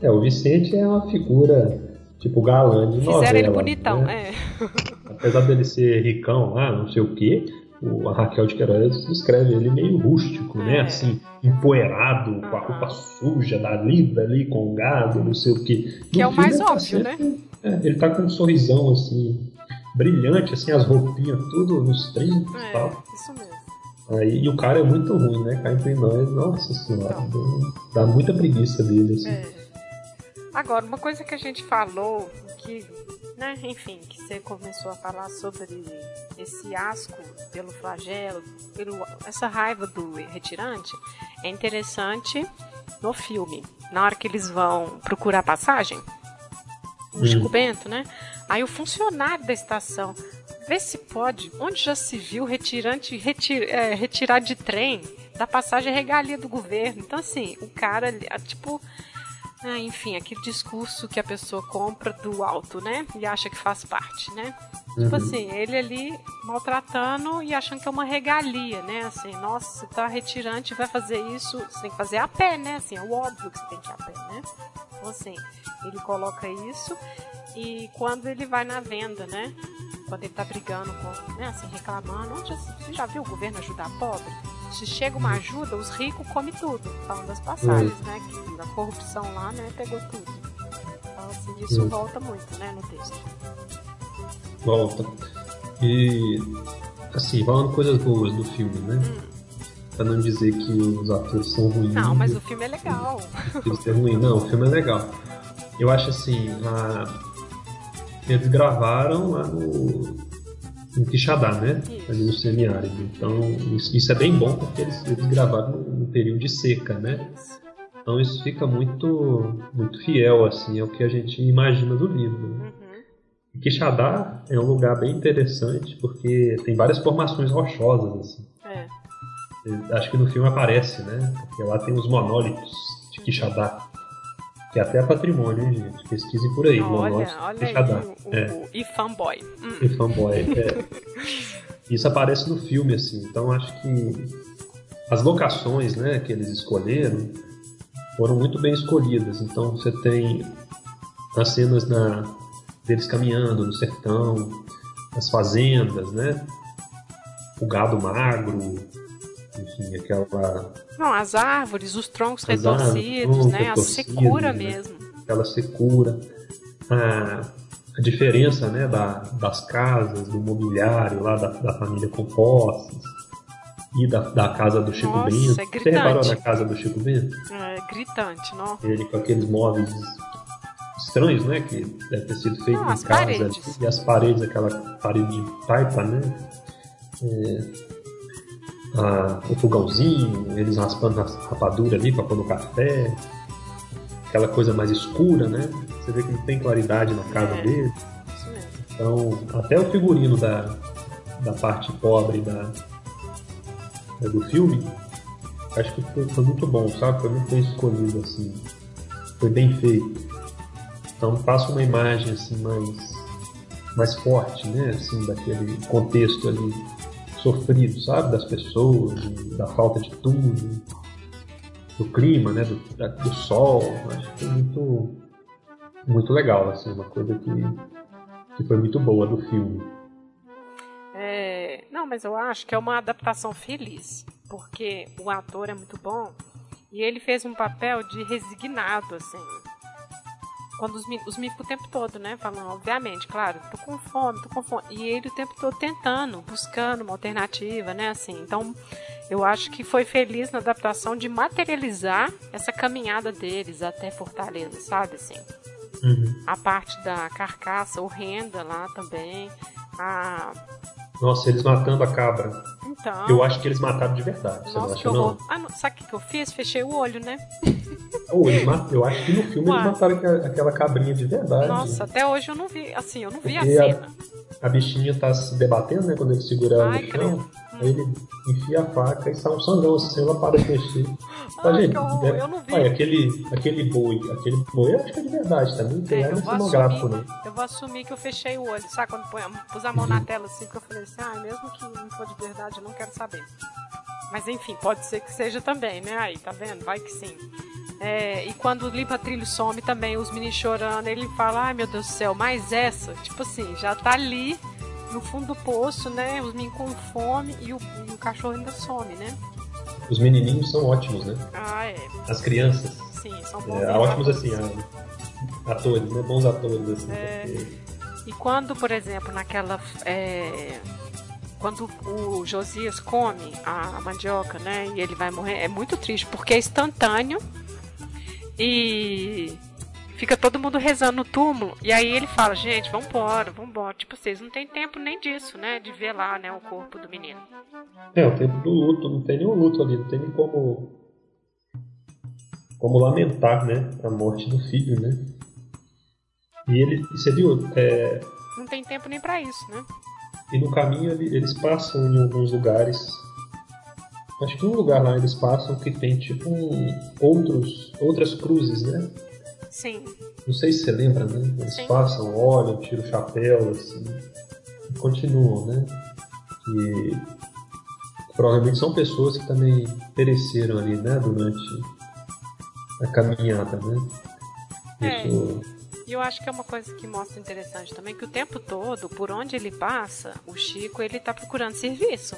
É, o Vicente é uma figura tipo galã de Fizeram novela. ele bonitão, né? é. Apesar dele ser ricão lá, não sei o quê, a Raquel de Queiroz descreve ele meio rústico, né? é. Assim, empoeirado, com a roupa suja da lida ali, com gado, não sei o quê. Que no é o mais tá óbvio, tá sempre, né? É, ele tá com um sorrisão assim, brilhante, assim, as roupinhas, tudo nos 30 é, e tal. Isso mesmo. Aí, e o cara é muito ruim, né? Cá entre nós, nossa senhora, dá muita preguiça dele, assim. É. Agora, uma coisa que a gente falou, que, né, enfim, que você começou a falar sobre esse asco pelo flagelo, pelo, essa raiva do retirante, é interessante no filme. Na hora que eles vão procurar passagem, o hum. Chico Bento, né? Aí o funcionário da estação, vê se pode, onde já se viu retirante retir, é, retirar de trem da passagem regalia do governo. Então, assim, o cara, tipo, Ah, enfim, aquele discurso que a pessoa compra do alto, né? E acha que faz parte, né? Tipo uhum. Tipo assim, ele ali maltratando e achando que é uma regalia, né? Assim, nossa, você tá retirante, vai fazer isso, você tem que fazer a pé, né? Assim, é óbvio que você tem que ir a pé, né? Então, assim, ele coloca isso e quando ele vai na venda, né? Quando ele tá brigando com, né, assim, reclamando, onde você já viu o governo ajudar pobre? Se chega uma ajuda, os ricos comem tudo. Falando das passagens, uhum. né? Que a corrupção lá, né, pegou tudo. Então, assim, isso uhum. volta muito, né, no texto. Volta. E, assim, falando coisas boas do filme, né? Hum. Pra não dizer que os atores são ruins. Não, mas o filme é legal. O é ruim. Não, o filme é legal. Eu acho assim, a... eles gravaram lá no, em Quixadá, né? Ali no semiárido. Então, isso, isso, é bem bom porque eles, eles gravaram no, período de seca, né? Então isso fica muito, muito fiel, assim, ao que a gente imagina do livro. Né? Uhum. Quixadá é um lugar bem interessante porque tem várias formações rochosas, assim. É. Acho que no filme aparece, né? Porque lá tem os monólitos de Quixadá. Que até é patrimônio, hein, gente? Pesquisem por aí. Olha, olha aí, o, é. o, e fanboy. Hum. E fanboy, é. Isso aparece no filme, assim. Então acho que as locações né, que eles escolheram foram muito bem escolhidas. Então você tem as cenas na, deles caminhando no sertão, as fazendas, né? O gado magro, enfim, aquela. Não, as árvores, os troncos as retorcidos, árvores, né? A secura né? mesmo. Aquela secura. A, a diferença né, da, das casas, do mobiliário lá da, da família Compostas e da, da casa do Chico Nossa, Bento. É gritante. Você reparou na casa do Chico Bento? É gritante, não? Ele com aqueles móveis estranhos, né? Que deve ter sido feito não, em casa. Paredes. E as paredes, aquela parede de taipa, né? É, a, o fogãozinho, eles raspando a rapadura ali para pôr no café, aquela coisa mais escura, né? Você vê que não tem claridade na casa é, dele. Então, até o figurino da, da parte pobre da, do filme, acho que foi, foi, muito bom, sabe? Foi muito bem escolhido, assim. Foi bem feito. Então passa uma imagem assim mais, mais forte, né? Assim, daquele contexto ali sofrido, sabe? Das pessoas, da falta de tudo, do clima, né? Do, do sol. Acho que foi muito, muito legal, assim, uma coisa que, que foi muito boa do filme. É, não, mas eu acho que é uma adaptação feliz, porque o ator é muito bom e ele fez um papel de resignado, assim quando os, os micos o tempo todo, né? Falando, obviamente, claro, tô com fome, tô com fome. E ele o tempo todo tentando, buscando uma alternativa, né? Assim, então eu acho que foi feliz na adaptação de materializar essa caminhada deles até Fortaleza, sabe? Assim. Uhum. A parte da carcaça horrenda lá também. A nossa, eles matando a cabra. Então. Eu acho que eles mataram de verdade. Nossa, você não acha, não? Ah, não, sabe o que eu fiz? Fechei o olho, né? Oh, eu acho que no filme Ué. eles mataram aquela cabrinha de verdade. Nossa, até hoje eu não vi. Assim, eu não vi Porque a cena. A, a, bichinha tá se debatendo, né? Quando ele segura ela no chão. Aí ele enfia a faca e sai um sangão assim, ela para de mexer. Ai, gente, é, eu não vi. Olha, aquele, aquele boi, aquele boi eu acho que é de verdade também, tem é, cenográfico, né? Eu vou assumir que eu fechei o olho, sabe? Quando põe, pus a mão na tela assim, que eu falei assim, ah, mesmo que não for de verdade, eu não quero saber. Mas enfim, pode ser que seja também, né? Aí, tá vendo? Vai que sim. É, e quando limpa trilho some também, os meninos chorando, ele fala, ai meu Deus do céu, mais essa? Tipo assim, já tá ali no fundo do poço, né? Os meninos com fome e o, e o cachorro ainda some, né? Os menininhos são ótimos, né? Ah, é. As crianças. Sim, são bons. É, ótimos assim, atores, né? Bons atores, assim. É... Porque... E quando, por exemplo, naquela. É... Quando o Josias come a mandioca, né? E ele vai morrer, é muito triste, porque é instantâneo. E fica todo mundo rezando no túmulo. E aí ele fala, gente, vambora, vambora. Tipo, vocês não tem tempo nem disso, né? De ver lá, né, o corpo do menino. É, o tempo do luto, não tem nenhum luto ali, não tem nem como. Como lamentar, né? A morte do filho, né? E ele, você viu? É... Não tem tempo nem para isso, né? E no caminho eles passam em alguns lugares. Acho que um lugar lá eles passam que tem tipo um, outros, outras cruzes, né? Sim. Não sei se você lembra, né? Eles Sim. passam, olham, tiram o chapéu, assim, e continuam, né? E provavelmente são pessoas que também pereceram ali, né? Durante a caminhada, né? É. Isso... E eu acho que é uma coisa que mostra interessante também, que o tempo todo, por onde ele passa, o Chico, ele tá procurando serviço.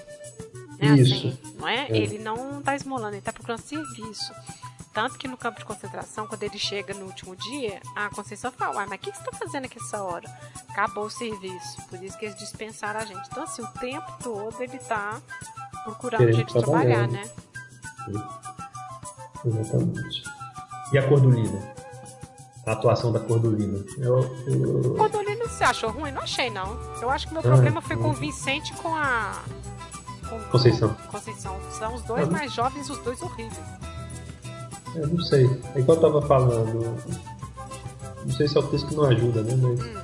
Né? Isso. Assim, não é? é? Ele não tá esmolando, ele tá procurando serviço. Tanto que no campo de concentração, quando ele chega no último dia, a Conceição fala, mas o que, que você está fazendo aqui essa hora? Acabou o serviço. Por isso que eles dispensaram a gente. Então, assim, o tempo todo ele está procurando um jeito de trabalhar, né? Sim. Exatamente. E a Cordulina? A atuação da Cordulina. Eu, eu... Cordulina você achou ruim? Não achei, não. Eu acho que meu ah, problema foi com o Vicente com a. Com, Conceição. Com Conceição. São os dois ah, mais jovens os dois horríveis. Eu não sei. É igual eu tava falando. Não sei se é o texto que não ajuda, né? Mas hum.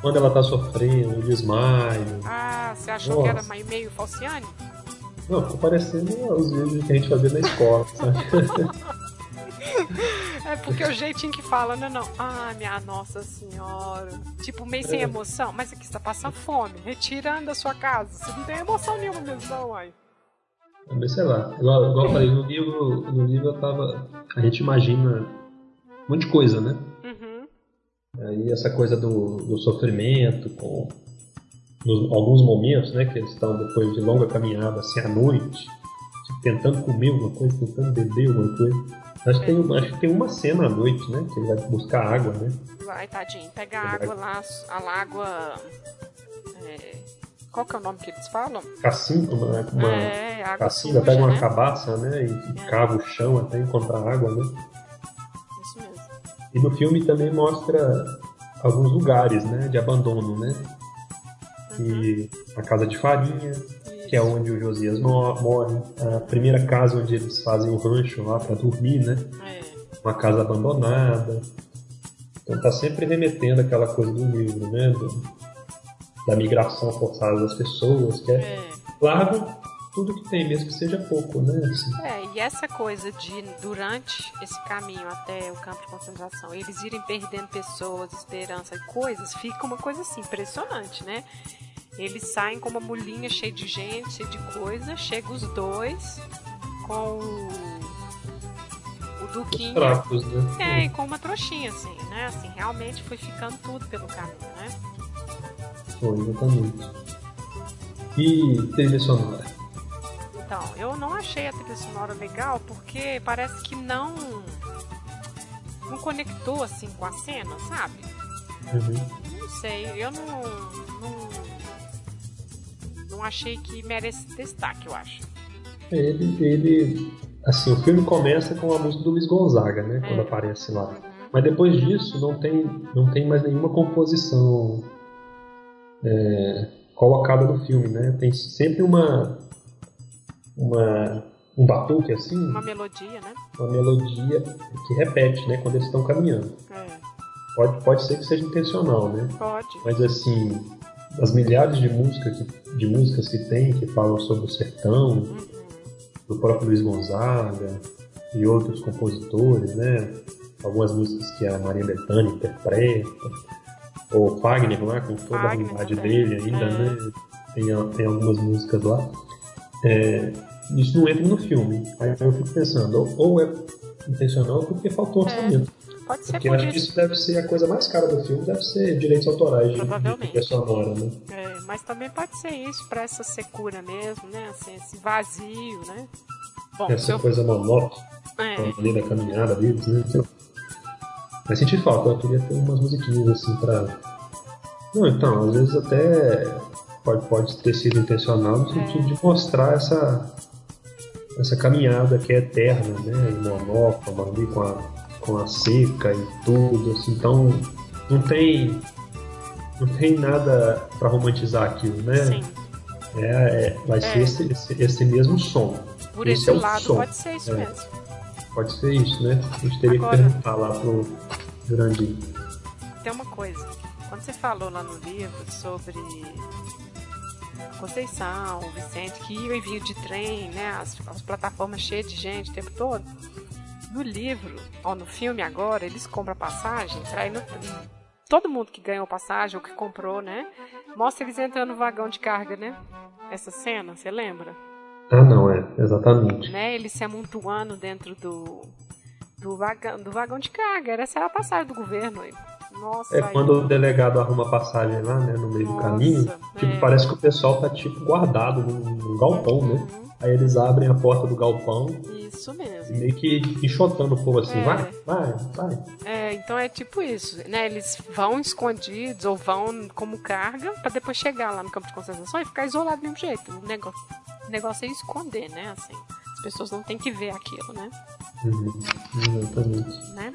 quando ela tá sofrendo, desmaio. Ah, você achou Nossa. que era meio falciane? Não, ficou parecendo os vídeos que a gente fazia na escola, sabe? É porque o jeitinho que fala, não, não. Ah, minha Nossa Senhora. Tipo, meio sem é. emoção. Mas aqui você tá passando fome, retirando da sua casa. Você não tem emoção nenhuma mesmo, não, uai. Mas sei lá, igual, igual eu falei, no livro, no livro eu tava. A gente imagina um monte de coisa, né? Uhum. Aí essa coisa do, do sofrimento, com nos, alguns momentos, né, que eles estão depois de longa caminhada, assim, à noite, tentando comer alguma coisa, tentando beber alguma coisa. Acho que, tem, acho que tem uma cena à noite, né? Que ele vai buscar água, né? Vai, tadinho. Pega a água lá, a água. É, qual que é o nome que eles falam? Cacimba, uma, uma é, água cacimba, pega uma né? cabaça, né? E, é. cava o chão até encontrar água, né? Isso mesmo. E no filme também mostra alguns lugares, né? De abandono, né? Uhum. E a casa de farinha, que é onde o Josias morre. A primeira casa onde eles fazem o rancho lá para dormir, né? É. Uma casa abandonada. Então tá sempre remetendo aquela coisa do livro, né? Do, da migração forçada das pessoas, que é, é. largo tudo que tem, mesmo que seja pouco, né? Assim. É, e essa coisa de, durante esse caminho até o campo de concentração, eles irem perdendo pessoas, esperança e coisas, fica uma coisa assim, impressionante, né? Eles saem com uma mulinha cheia de gente, cheia de coisa. Chega os dois com o, o Duquinho. Trapos, né? É, e com uma trouxinha, assim, né? Assim, realmente foi ficando tudo pelo caminho, né? Foi, exatamente. E trilha sonora? Então, eu não achei a trilha sonora legal porque parece que não. não conectou assim com a cena, sabe? Uhum. Não sei, eu não, não não achei que merece destaque, eu acho. Ele, ele, assim, o filme começa com a música do Luiz Gonzaga, né, é. quando aparece lá. Mas depois disso não tem, não tem mais nenhuma composição é, colocada no filme, né? Tem sempre uma, uma um batuque assim. Uma melodia, né? Uma melodia que repete, né, quando eles estão caminhando. É. Pode, pode ser que seja intencional, né? Pode. Mas assim, as milhares de músicas que, de músicas que tem que falam sobre o sertão, do próprio Luiz Gonzaga e outros compositores, né? Algumas músicas que a Maria Bethânia interpreta, ou Wagner lá, com toda Wagner, a vontade dele ainda, é. né? Tem, tem algumas músicas lá. É, isso não entra no filme. Aí eu fico pensando, ou, ou é intencional porque faltou é. orçamento. Pode ser Porque por acho que isso deve ser a coisa mais cara do filme, deve ser direitos autorais de, de sonora, né? É, mas também pode ser isso, para essa secura mesmo, né? Assim, esse vazio, né? Bom, essa eu... coisa monótona é. ali da caminhada deles, né? Mas senti falta, eu queria ter umas musiquinhas assim pra. Não, então, às vezes até pode, pode ter sido intencional no sentido de mostrar essa, essa caminhada que é eterna, né? E monótona ali com a com a seca e tudo, assim, então não tem não tem nada para romantizar aquilo, né? Sim. É, é vai é. ser esse, esse, esse, mesmo som. Por esse, esse é lado som. pode ser isso é. mesmo. Pode ser isso, né? A gente teria Agora, que perguntar lá pro Grandinho. Tem uma coisa. Quando você falou lá no livro sobre Conceição, Vicente, que o envio de trem, né? As, as plataformas cheias de gente o tempo todo No livro, ó, no filme agora, eles compram a passagem pra ir no. Todo mundo que ganhou passagem ou que comprou, né? Mostra eles entrando no vagão de carga, né? Essa cena, você lembra? Ah, não, é, exatamente. Né? Eles se amontoando dentro do, do, vagão, do vagão de carga. Essa era a passagem do governo. Nossa, é quando o delegado arruma passagem lá, né, no meio Nossa, do caminho, tipo, é. parece que o pessoal tá tipo guardado num, galpão, né? uhum. né? Aí eles abrem a porta do galpão. Isso mesmo. E meio que enxotando o povo assim, é. vai, vai, vai. É, então é tipo isso, né? Eles vão escondidos ou vão como carga para depois chegar lá no campo de concentração e ficar isolado do mesmo jeito. O negócio, o negócio é esconder, né? Assim, as pessoas não têm que ver aquilo, né? Uhum, exatamente. Né?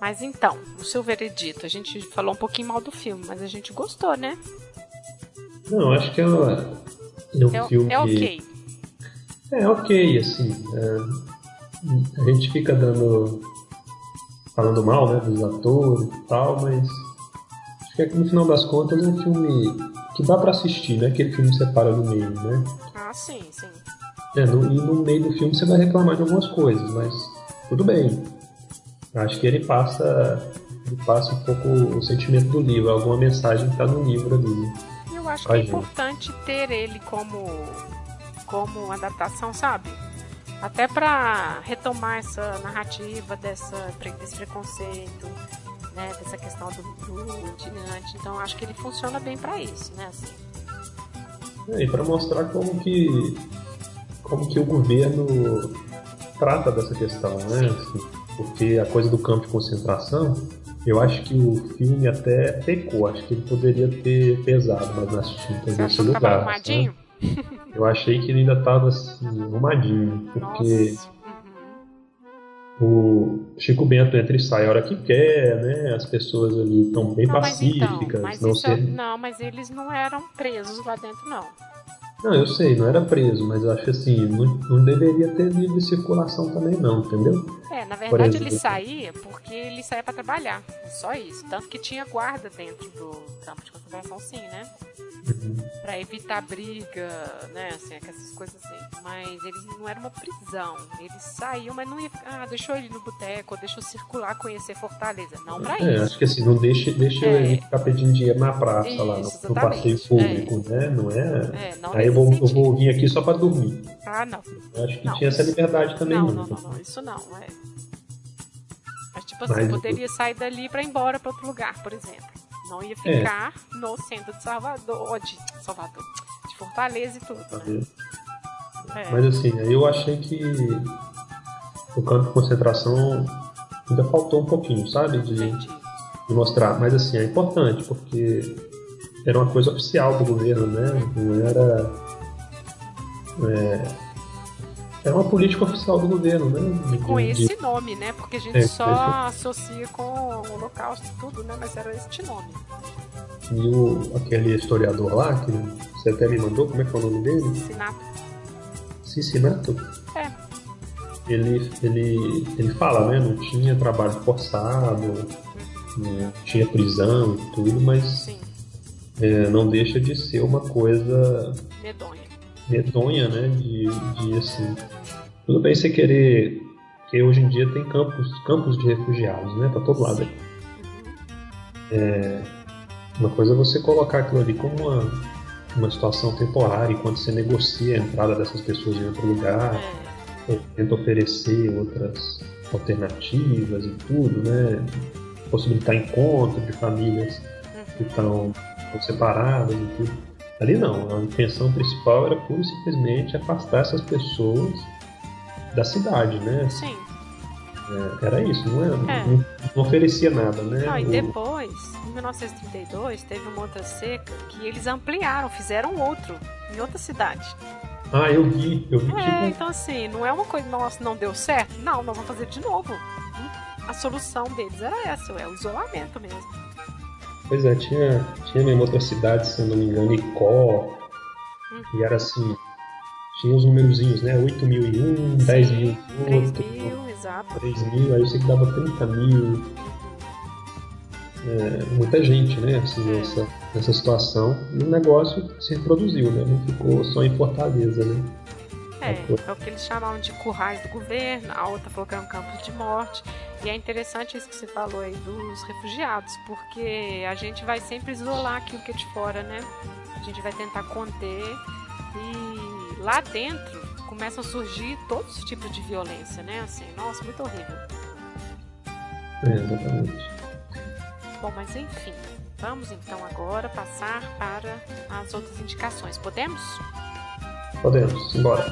Mas então, o seu veredito, a gente falou um pouquinho mal do filme, mas a gente gostou, né? Não, acho que é, um, é, é filme. É ok. É ok, assim. É, a gente fica dando. falando mal, né, dos atores e tal, mas. Acho que no final das contas é um filme que dá para assistir, né? Aquele filme separa no meio, né? Ah, sim, sim. É, no, e no meio do filme você vai reclamar de algumas coisas, mas tudo bem. Acho que ele passa, ele passa um pouco o sentimento do livro, alguma mensagem que está no livro ali. Eu acho que é importante ter ele como, como adaptação, sabe? Até para retomar essa narrativa dessa, desse preconceito, né, dessa questão do, do. Então acho que ele funciona bem para isso, né? Assim. É, e para mostrar como que como que o governo trata dessa questão, né? Assim, porque a coisa do campo de concentração, eu acho que o filme até pecou, acho que ele poderia ter pesado mais nas tintas nesse lugar. Né? Eu achei que ele ainda estava assim, arrumadinho, porque uhum. o Chico Bento entra e sai a hora que quer, né? As pessoas ali estão bem não, pacíficas. Mas então, mas não, ser... não, mas eles não eram presos lá dentro, não. Não, eu sei, não era preso, mas eu acho assim, não, não deveria ter livre circulação também não, entendeu? É, na verdade ele saía porque ele saía para trabalhar, só isso. Tanto que tinha guarda dentro do campo de concentração sim, né? Uhum. Pra evitar briga, né, assim, essas coisas assim. Mas eles não era uma prisão, eles saíam, mas não ia ficar, ah, deixou ele no boteco, deixou circular, conhecer Fortaleza, não pra é, isso. acho que assim, não deixa, deixa é. ele ficar pedindo dinheiro na praça isso, lá, no, no passeio público, é. né, não é? é não Aí eu vou, eu vou vir aqui só pra dormir. Ah, não. Acho que não, tinha essa liberdade também. Não, não, não, não, isso não, é. Mas tipo assim, Mas, poderia sair dali para ir embora para outro lugar, por exemplo. Não ia é. ficar é. no centro de Salvador, de Salvador, de Fortaleza e tudo. Né? É. Mas assim, eu achei que o campo de concentração ainda faltou um pouquinho, sabe? De, de mostrar. Mas assim, é importante, porque era uma coisa oficial do governo, né? Não era. É, era uma política oficial do governo, né? E com de, esse de... nome, né? Porque a gente é, só é, associa com o Holocausto e tudo, né? Mas era este nome. E o, aquele historiador lá, que você até me mandou, como é que é o nome dele? Cinato. Cicinato? É. Ele, ele, ele fala, né? Não tinha trabalho forçado, uhum. não tinha prisão e tudo, mas é, não deixa de ser uma coisa medonha medonha, né? De, de assim. Tudo bem você querer. Porque hoje em dia tem campos, campos de refugiados, né? Pra todo lado. É, uma coisa é você colocar aquilo ali como uma, uma situação temporária enquanto você negocia a entrada dessas pessoas em outro lugar, é. tenta oferecer outras alternativas e tudo, né? Possibilitar encontro de famílias uhum. que estão separadas e tudo. Ali não, a intenção principal era pura e simplesmente afastar essas pessoas da cidade, né? Sim. É, era isso, não, era, é. não, não, oferecia nada, né? Não, e depois, em 1932, teve uma outra seca que eles ampliaram, fizeram outro, em outra cidade. Ah, eu vi, eu vi. É, tipo... então assim, não é uma coisa, nossa, não deu certo? Não, nós vamos fazer de novo. A solução deles era essa, é o isolamento mesmo. Pois é, tinha, tinha mesmo outra cidade, se eu não me engano, Icó, uhum. e era assim, tinha os númerozinhos, né? 8 mil e um, 10 mil e outro. 3 mil, exato. 3 mil, aí eu sei que dava 30 mil. É, muita gente, né? Assim, é. nessa, nessa situação. E o negócio se reproduziu, né? Não ficou só em Fortaleza, né? É, é o que eles chamavam de currais do governo, a outra falou que era um campo de morte. E é interessante isso que você falou aí dos refugiados, porque a gente vai sempre isolar aquilo que é de fora, né? A gente vai tentar conter e lá dentro começam a surgir todos os tipos de violência, né? Assim, nossa, muito horrível. É, exatamente. Bom, mas enfim, vamos então agora passar para as outras indicações. Podemos? Podemos, embora.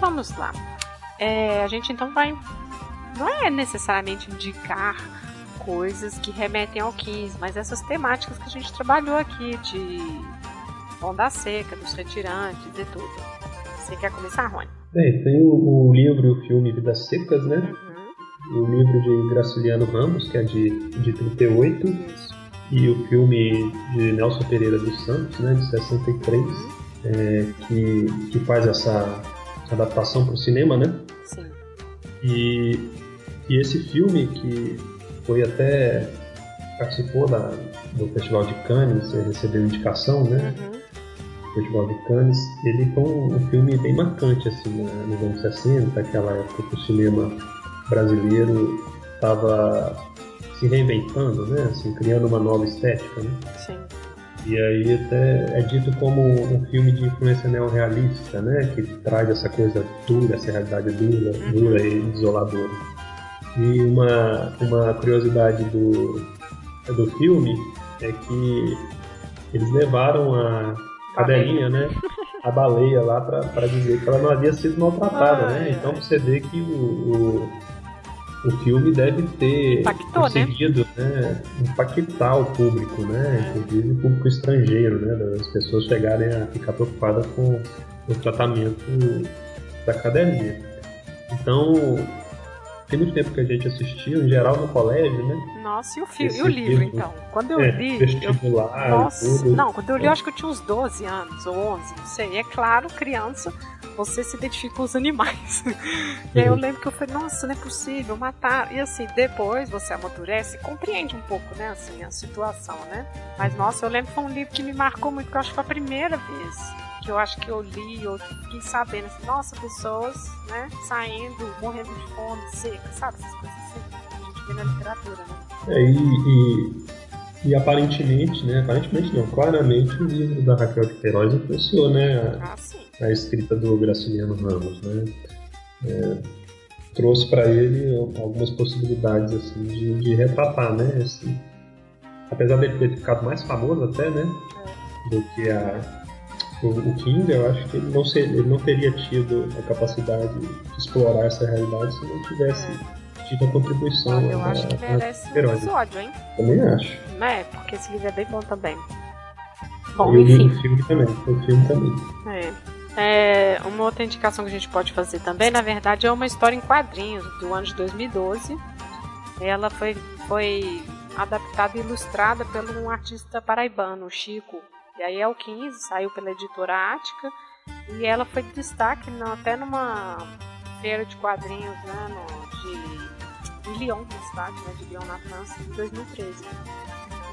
Vamos lá. É, a gente então vai. Não é necessariamente indicar coisas que remetem ao 15, mas essas temáticas que a gente trabalhou aqui de onda seca, dos retirantes e tudo. Você quer começar, Rony? Bem, tem o, o, livro e o filme Vidas Secas, né? Uhum. O livro de Graciliano Ramos, que é de, de 38, Isso. e o filme de Nelson Pereira dos Santos, né, de 63, uhum. é, que, que faz essa adaptação para o cinema, né? Sim. E, e esse filme que foi até participou da, do Festival de Cannes, recebeu indicação, né? Uhum. Festival de Cannes, ele foi um, um filme bem marcante assim, né? nos anos 60, aquela época que o cinema brasileiro estava se reinventando, né? Assim, criando uma nova estética, né? Sim. E aí até é dito como um filme de influência neorrealista, né? Que traz essa coisa dura, essa realidade dura, uhum. dura e desoladora. E uma, uma curiosidade do, do filme é que eles levaram a cadelinha, né? A baleia lá para dizer que ela não havia sido maltratada, ah, né? É. Então você vê que o, o o filme deve ter Impactou, né? conseguido né? né? impactar o público, né? Inclusive o público estrangeiro, né? Das pessoas chegarem a ficar preocupadas com o tratamento da academia. Então, tem muito tempo que a gente assistiu, em geral no colégio, né? Nossa, e o, filme, e o livro, então? Quando eu é, li. Vestibular, eu, nossa, tudo. Não, quando eu li, eu acho que eu tinha uns 12 anos, ou 11, não sei. E é claro, criança, você se identifica com os animais. e aí eu lembro que eu falei, nossa, não é possível matar. E assim, depois você amadurece e compreende um pouco, né, assim, a situação, né? Mas nossa, eu lembro que foi um livro que me marcou muito, porque eu acho que foi a primeira vez que eu acho que eu li, eu fiquei sabendo assim, nossa, pessoas, né, saindo, morrendo de fome, seca, sabe? Essas coisas assim que a gente vê na literatura, né? É, e, e, e, aparentemente, né, aparentemente não, claramente o livro da Raquel de Queiroz influenciou, né, a, ah, a escrita do Graciliano Ramos, né, é, trouxe para ele algumas possibilidades, assim, de, de retratar, né, assim, apesar dele ter ficado mais famoso até, né, é. do que a o, o King, eu acho que ele não, ser, ele não teria tido a capacidade de explorar essa realidade se não tivesse é. tido a contribuição. Olha, eu acho que merece um episódio, hein? Também acho. É, porque esse livro é bem bom também. Bom, enfim. o filme também, o filme também. É. É, uma outra indicação que a gente pode fazer também, na verdade, é uma história em quadrinhos do ano de 2012. Ela foi, foi adaptada e ilustrada pelo um artista paraibano, Chico e aí é o 15, saiu pela editora Ática, e ela foi de destaque até numa feira de quadrinhos né, no, de, de Lyon, na cidade né, de Lyon, na França, em 2013.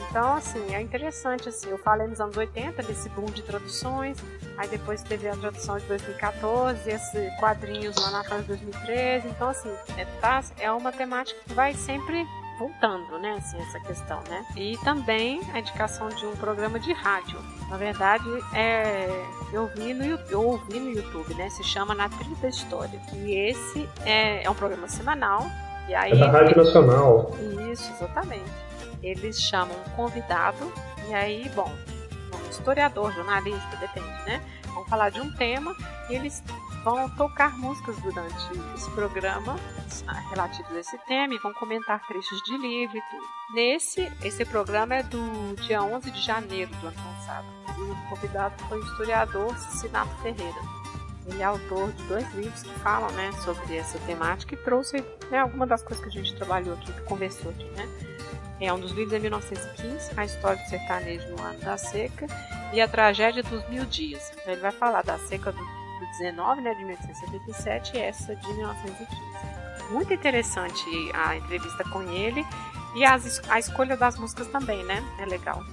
Então, assim, é interessante, assim, eu falei nos anos 80 desse boom de traduções, aí depois teve a tradução de 2014, esse quadrinhos lá na França de 2013, então, assim, é, tá, é uma temática que vai sempre voltando, né, assim, essa questão, né? E também a indicação de um programa de rádio. Na verdade, é, eu vi no eu ouvi no YouTube, né? Se chama Na Trilha da História. E esse é, é um programa semanal. E aí, é da Rádio Nacional. Isso, exatamente. Eles chamam um convidado e aí, bom, vamos historiador, jornalista, depende, né? Vão falar de um tema e eles vão tocar músicas durante esse programa relativos a esse tema e vão comentar trechos de livro e tudo. Nesse, esse programa é do dia 11 de janeiro do ano passado. E o convidado foi o historiador Cicinato Ferreira. Ele é autor de dois livros que falam né, sobre essa temática e trouxe né, algumas das coisas que a gente trabalhou aqui, que conversou aqui. Né? É um dos livros é 1915, A História do Sertanejo no Ano da Seca e A Tragédia dos Mil Dias. Então, ele vai falar da seca do, 19, né, de 1877 e essa de 1915. Muito interessante a entrevista com ele e as, a escolha das músicas também, né? É legal.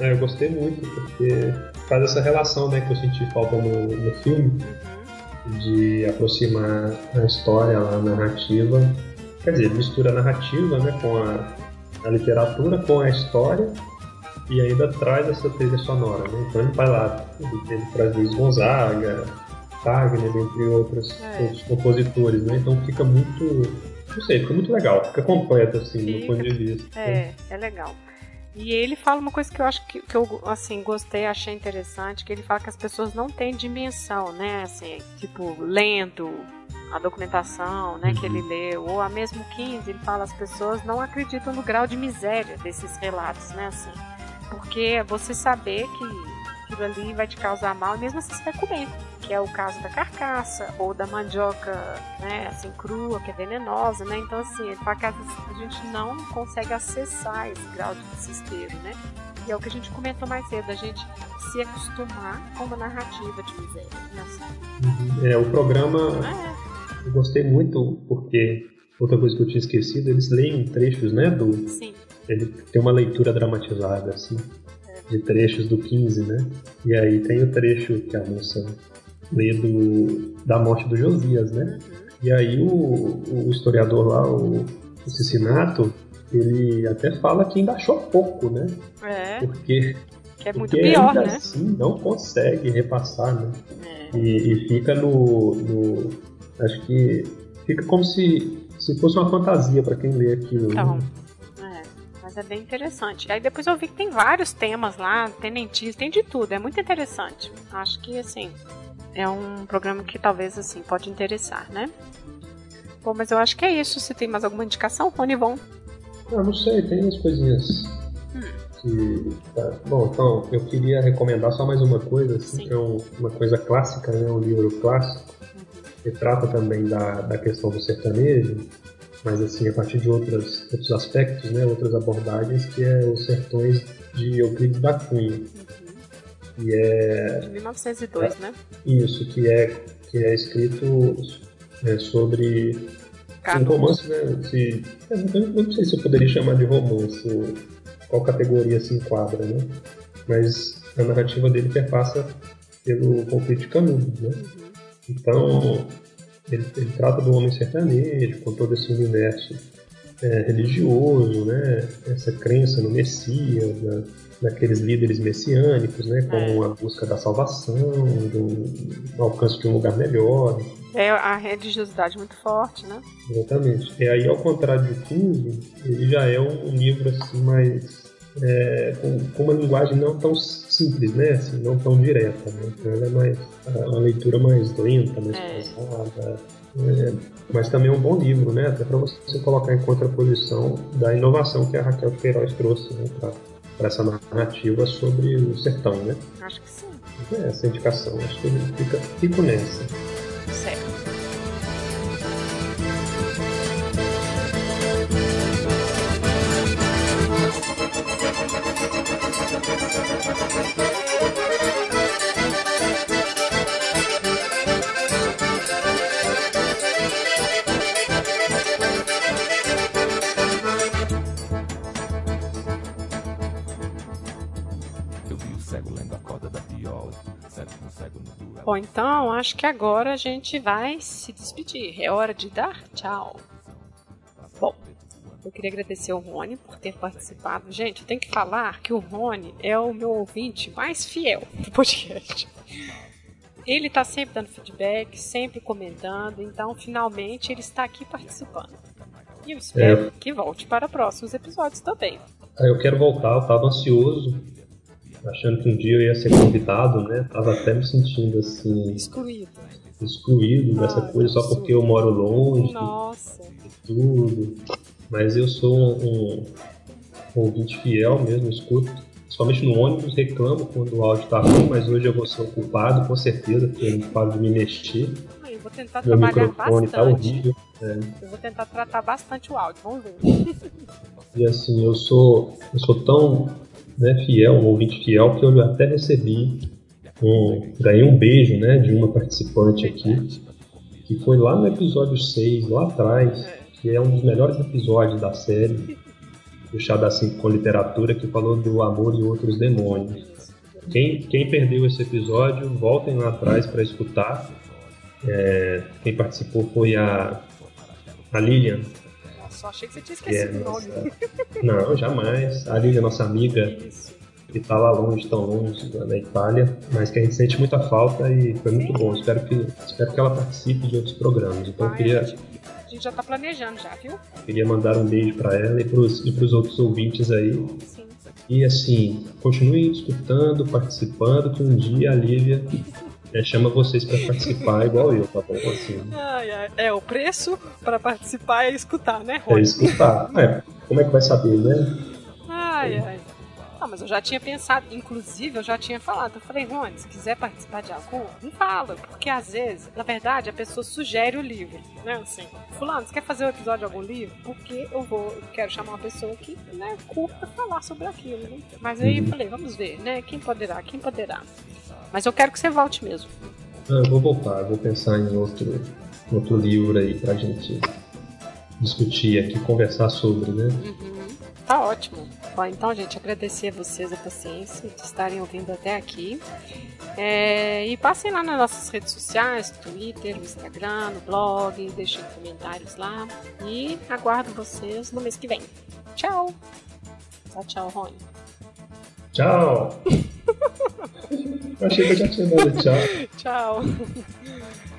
É, eu gostei muito, porque faz essa relação né, que eu senti falta no, no filme, uhum. de aproximar a história, a narrativa. Quer dizer, mistura a narrativa né, com a, a literatura, com a história, e ainda traz essa trilha sonora. Né? Então ele vai lá, ele, ele traz Luiz Gonzaga, Wagner, entre outros, é. outros compositores. Né? Então fica muito. Não sei, fica muito legal, fica completo assim, fica, do ponto de vista. É, é legal. E ele fala uma coisa que eu acho que, que eu assim gostei, achei interessante, que ele fala que as pessoas não têm dimensão, né? Assim, tipo, lendo a documentação, né, que ele uhum. leu, ou a mesmo 15, ele fala as pessoas não acreditam no grau de miséria desses relatos, né, assim. Porque você saber que aquilo ali vai te causar mal, mesmo assim você vai comer que é o caso da carcaça ou da mandioca, né, assim crua, que é venenosa, né? Então assim, que a gente não consegue acessar esse grau de desespero, né? E é o que a gente comentou mais cedo, a gente se acostumar com uma narrativa de miséria. Né? Assim. É, o programa é. eu gostei muito porque outra coisa que eu tinha esquecido, eles leem trechos, né, do Sim. Ele tem uma leitura dramatizada assim é. de trechos do 15, né? E aí tem o trecho que a moça lê do, da morte do Josias, né? E aí o, o historiador lá, o, o Cicinato, ele até fala que ainda achou pouco, né? É. Porque, que é muito porque pior, ainda né? assim não consegue repassar, né? É. E, e, fica no, no, Acho que fica como se, se fosse uma fantasia para quem lê aquilo. Então, né? é, mas é bem interessante. Aí depois eu vi que tem vários temas lá, tenentistas, tem de tudo, é muito interessante. Acho que assim, é um programa que talvez assim pode interessar, né? Bom, mas eu acho que é isso. Se tem mais alguma indicação, Rony Von? Ah, não sei, tem umas coisinhas. Hum. Que, tá. Bom, então, eu queria recomendar só mais uma coisa, assim, que é um, uma coisa clássica, né? Um livro clássico, uhum. que trata também da, da questão do sertanejo, mas assim, a partir de outras, outros aspectos, né? Outras abordagens, que é Os Sertões de Euclides da Cunha. Que é de 1902, é, né? Isso, que é que é escrito é, sobre um romance, né? Se, eu não sei se eu poderia chamar de romance, qual categoria se enquadra, né? Mas a narrativa dele perpassa pelo conflito de Canudos, né? Uhum. Então, ele, ele, trata do homem sertanejo, com todo esse universo é, religioso, né? Essa crença no Messias, né? Daqueles líderes messiânicos, né, como é. a busca da salvação, do, alcance de um lugar melhor. É a religiosidade muito forte, né? Exatamente. E aí, ao contrário do 15, ele já é um, livro assim mais é, com, com, uma linguagem não tão simples, né? Assim, não tão direta. Né? Então ela é mais uma leitura mais lenta, mais é. pesada. É, mas também é um bom livro, né? Até para você colocar em contraposição da inovação que a Raquel Queiroz trouxe, né? Pra, para essa narrativa sobre o sertão, né? Acho que sim. É essa indicação, acho que ele fica, fico nessa. Então acho que agora a gente vai se despedir. É hora de dar tchau. Bom, eu queria agradecer ao Rony por ter participado. Gente, eu tenho que falar que o Rony é o meu ouvinte mais fiel do podcast. Ele está sempre dando feedback, sempre comentando, então finalmente ele está aqui participando. E eu espero é. que volte para próximos episódios também. Eu quero voltar, eu estava ansioso achando que um dia eu ia ser convidado, né? Tava até me sentindo assim. Excluído. Excluído dessa ah, coisa só porque eu moro longe. Nossa. E tudo. Mas eu sou um, um ouvinte fiel mesmo, escuto. Somente no ônibus reclamo quando o áudio tá ruim, mas hoje eu vou ser o culpado, com certeza, porque eu não paro de me mexer. Eu vou tentar Meu trabalhar tá bastante. tá horrível. É. Eu vou tentar tratar bastante o áudio, vamos ver. E assim, eu sou, eu sou tão né, fiel, um ouvinte fiel, que eu até recebi um, ganhei um beijo né, de uma participante aqui, que foi lá no episódio 6, lá atrás, que é um dos melhores episódios da série, puxado assim com literatura, que falou do amor e outros demônios. Quem, quem perdeu esse episódio, voltem lá atrás para escutar. É, quem participou foi a, a Lilian. Só achei que você tinha esquecido é, o nome. Não, jamais. A Lilian, nossa amiga, Isso. que está lá longe, tão longe da Itália, mas que a gente sente muita falta e foi muito bom. Espero que, espero que ela participe de outros programas. Então, eu queria gente já tá planejando já, viu? Queria mandar um beijo para ela e pros, e pros outros ouvintes aí. Sim. E assim, continue escutando, participando, que um dia a Lívia é, chama vocês para participar igual eu, tá bom? Assim. Ai, ai. É, o preço para participar é escutar, né, Rony? É escutar. É, como é que vai saber, né? Ai, ai. Não, mas eu já tinha pensado, inclusive eu já tinha falado. Eu falei, Rony, se quiser participar de algo, não fala. Porque às vezes, na verdade, a pessoa sugere o livro, né? Assim, Fulano, você quer fazer um episódio de algum livro? Porque eu vou, eu quero chamar uma pessoa que, né, curta falar sobre aquilo, né? Mas aí eu uhum. falei, vamos ver, né? Quem poderá, quem poderá. Mas eu quero que você volte mesmo. Ah, eu vou voltar, eu vou pensar em outro, outro livro aí pra gente discutir aqui, conversar sobre, né? Uhum. Tá ótimo. Bom, então, gente, agradecer a vocês a paciência de estarem ouvindo até aqui. É, e passem lá nas nossas redes sociais, Twitter, Instagram, no blog, deixem comentários lá. E aguardo vocês no mês que vem. Tchau! Tchau, tchau, Rony. Tchau! Eu achei que eu já tinha dado tchau. tchau.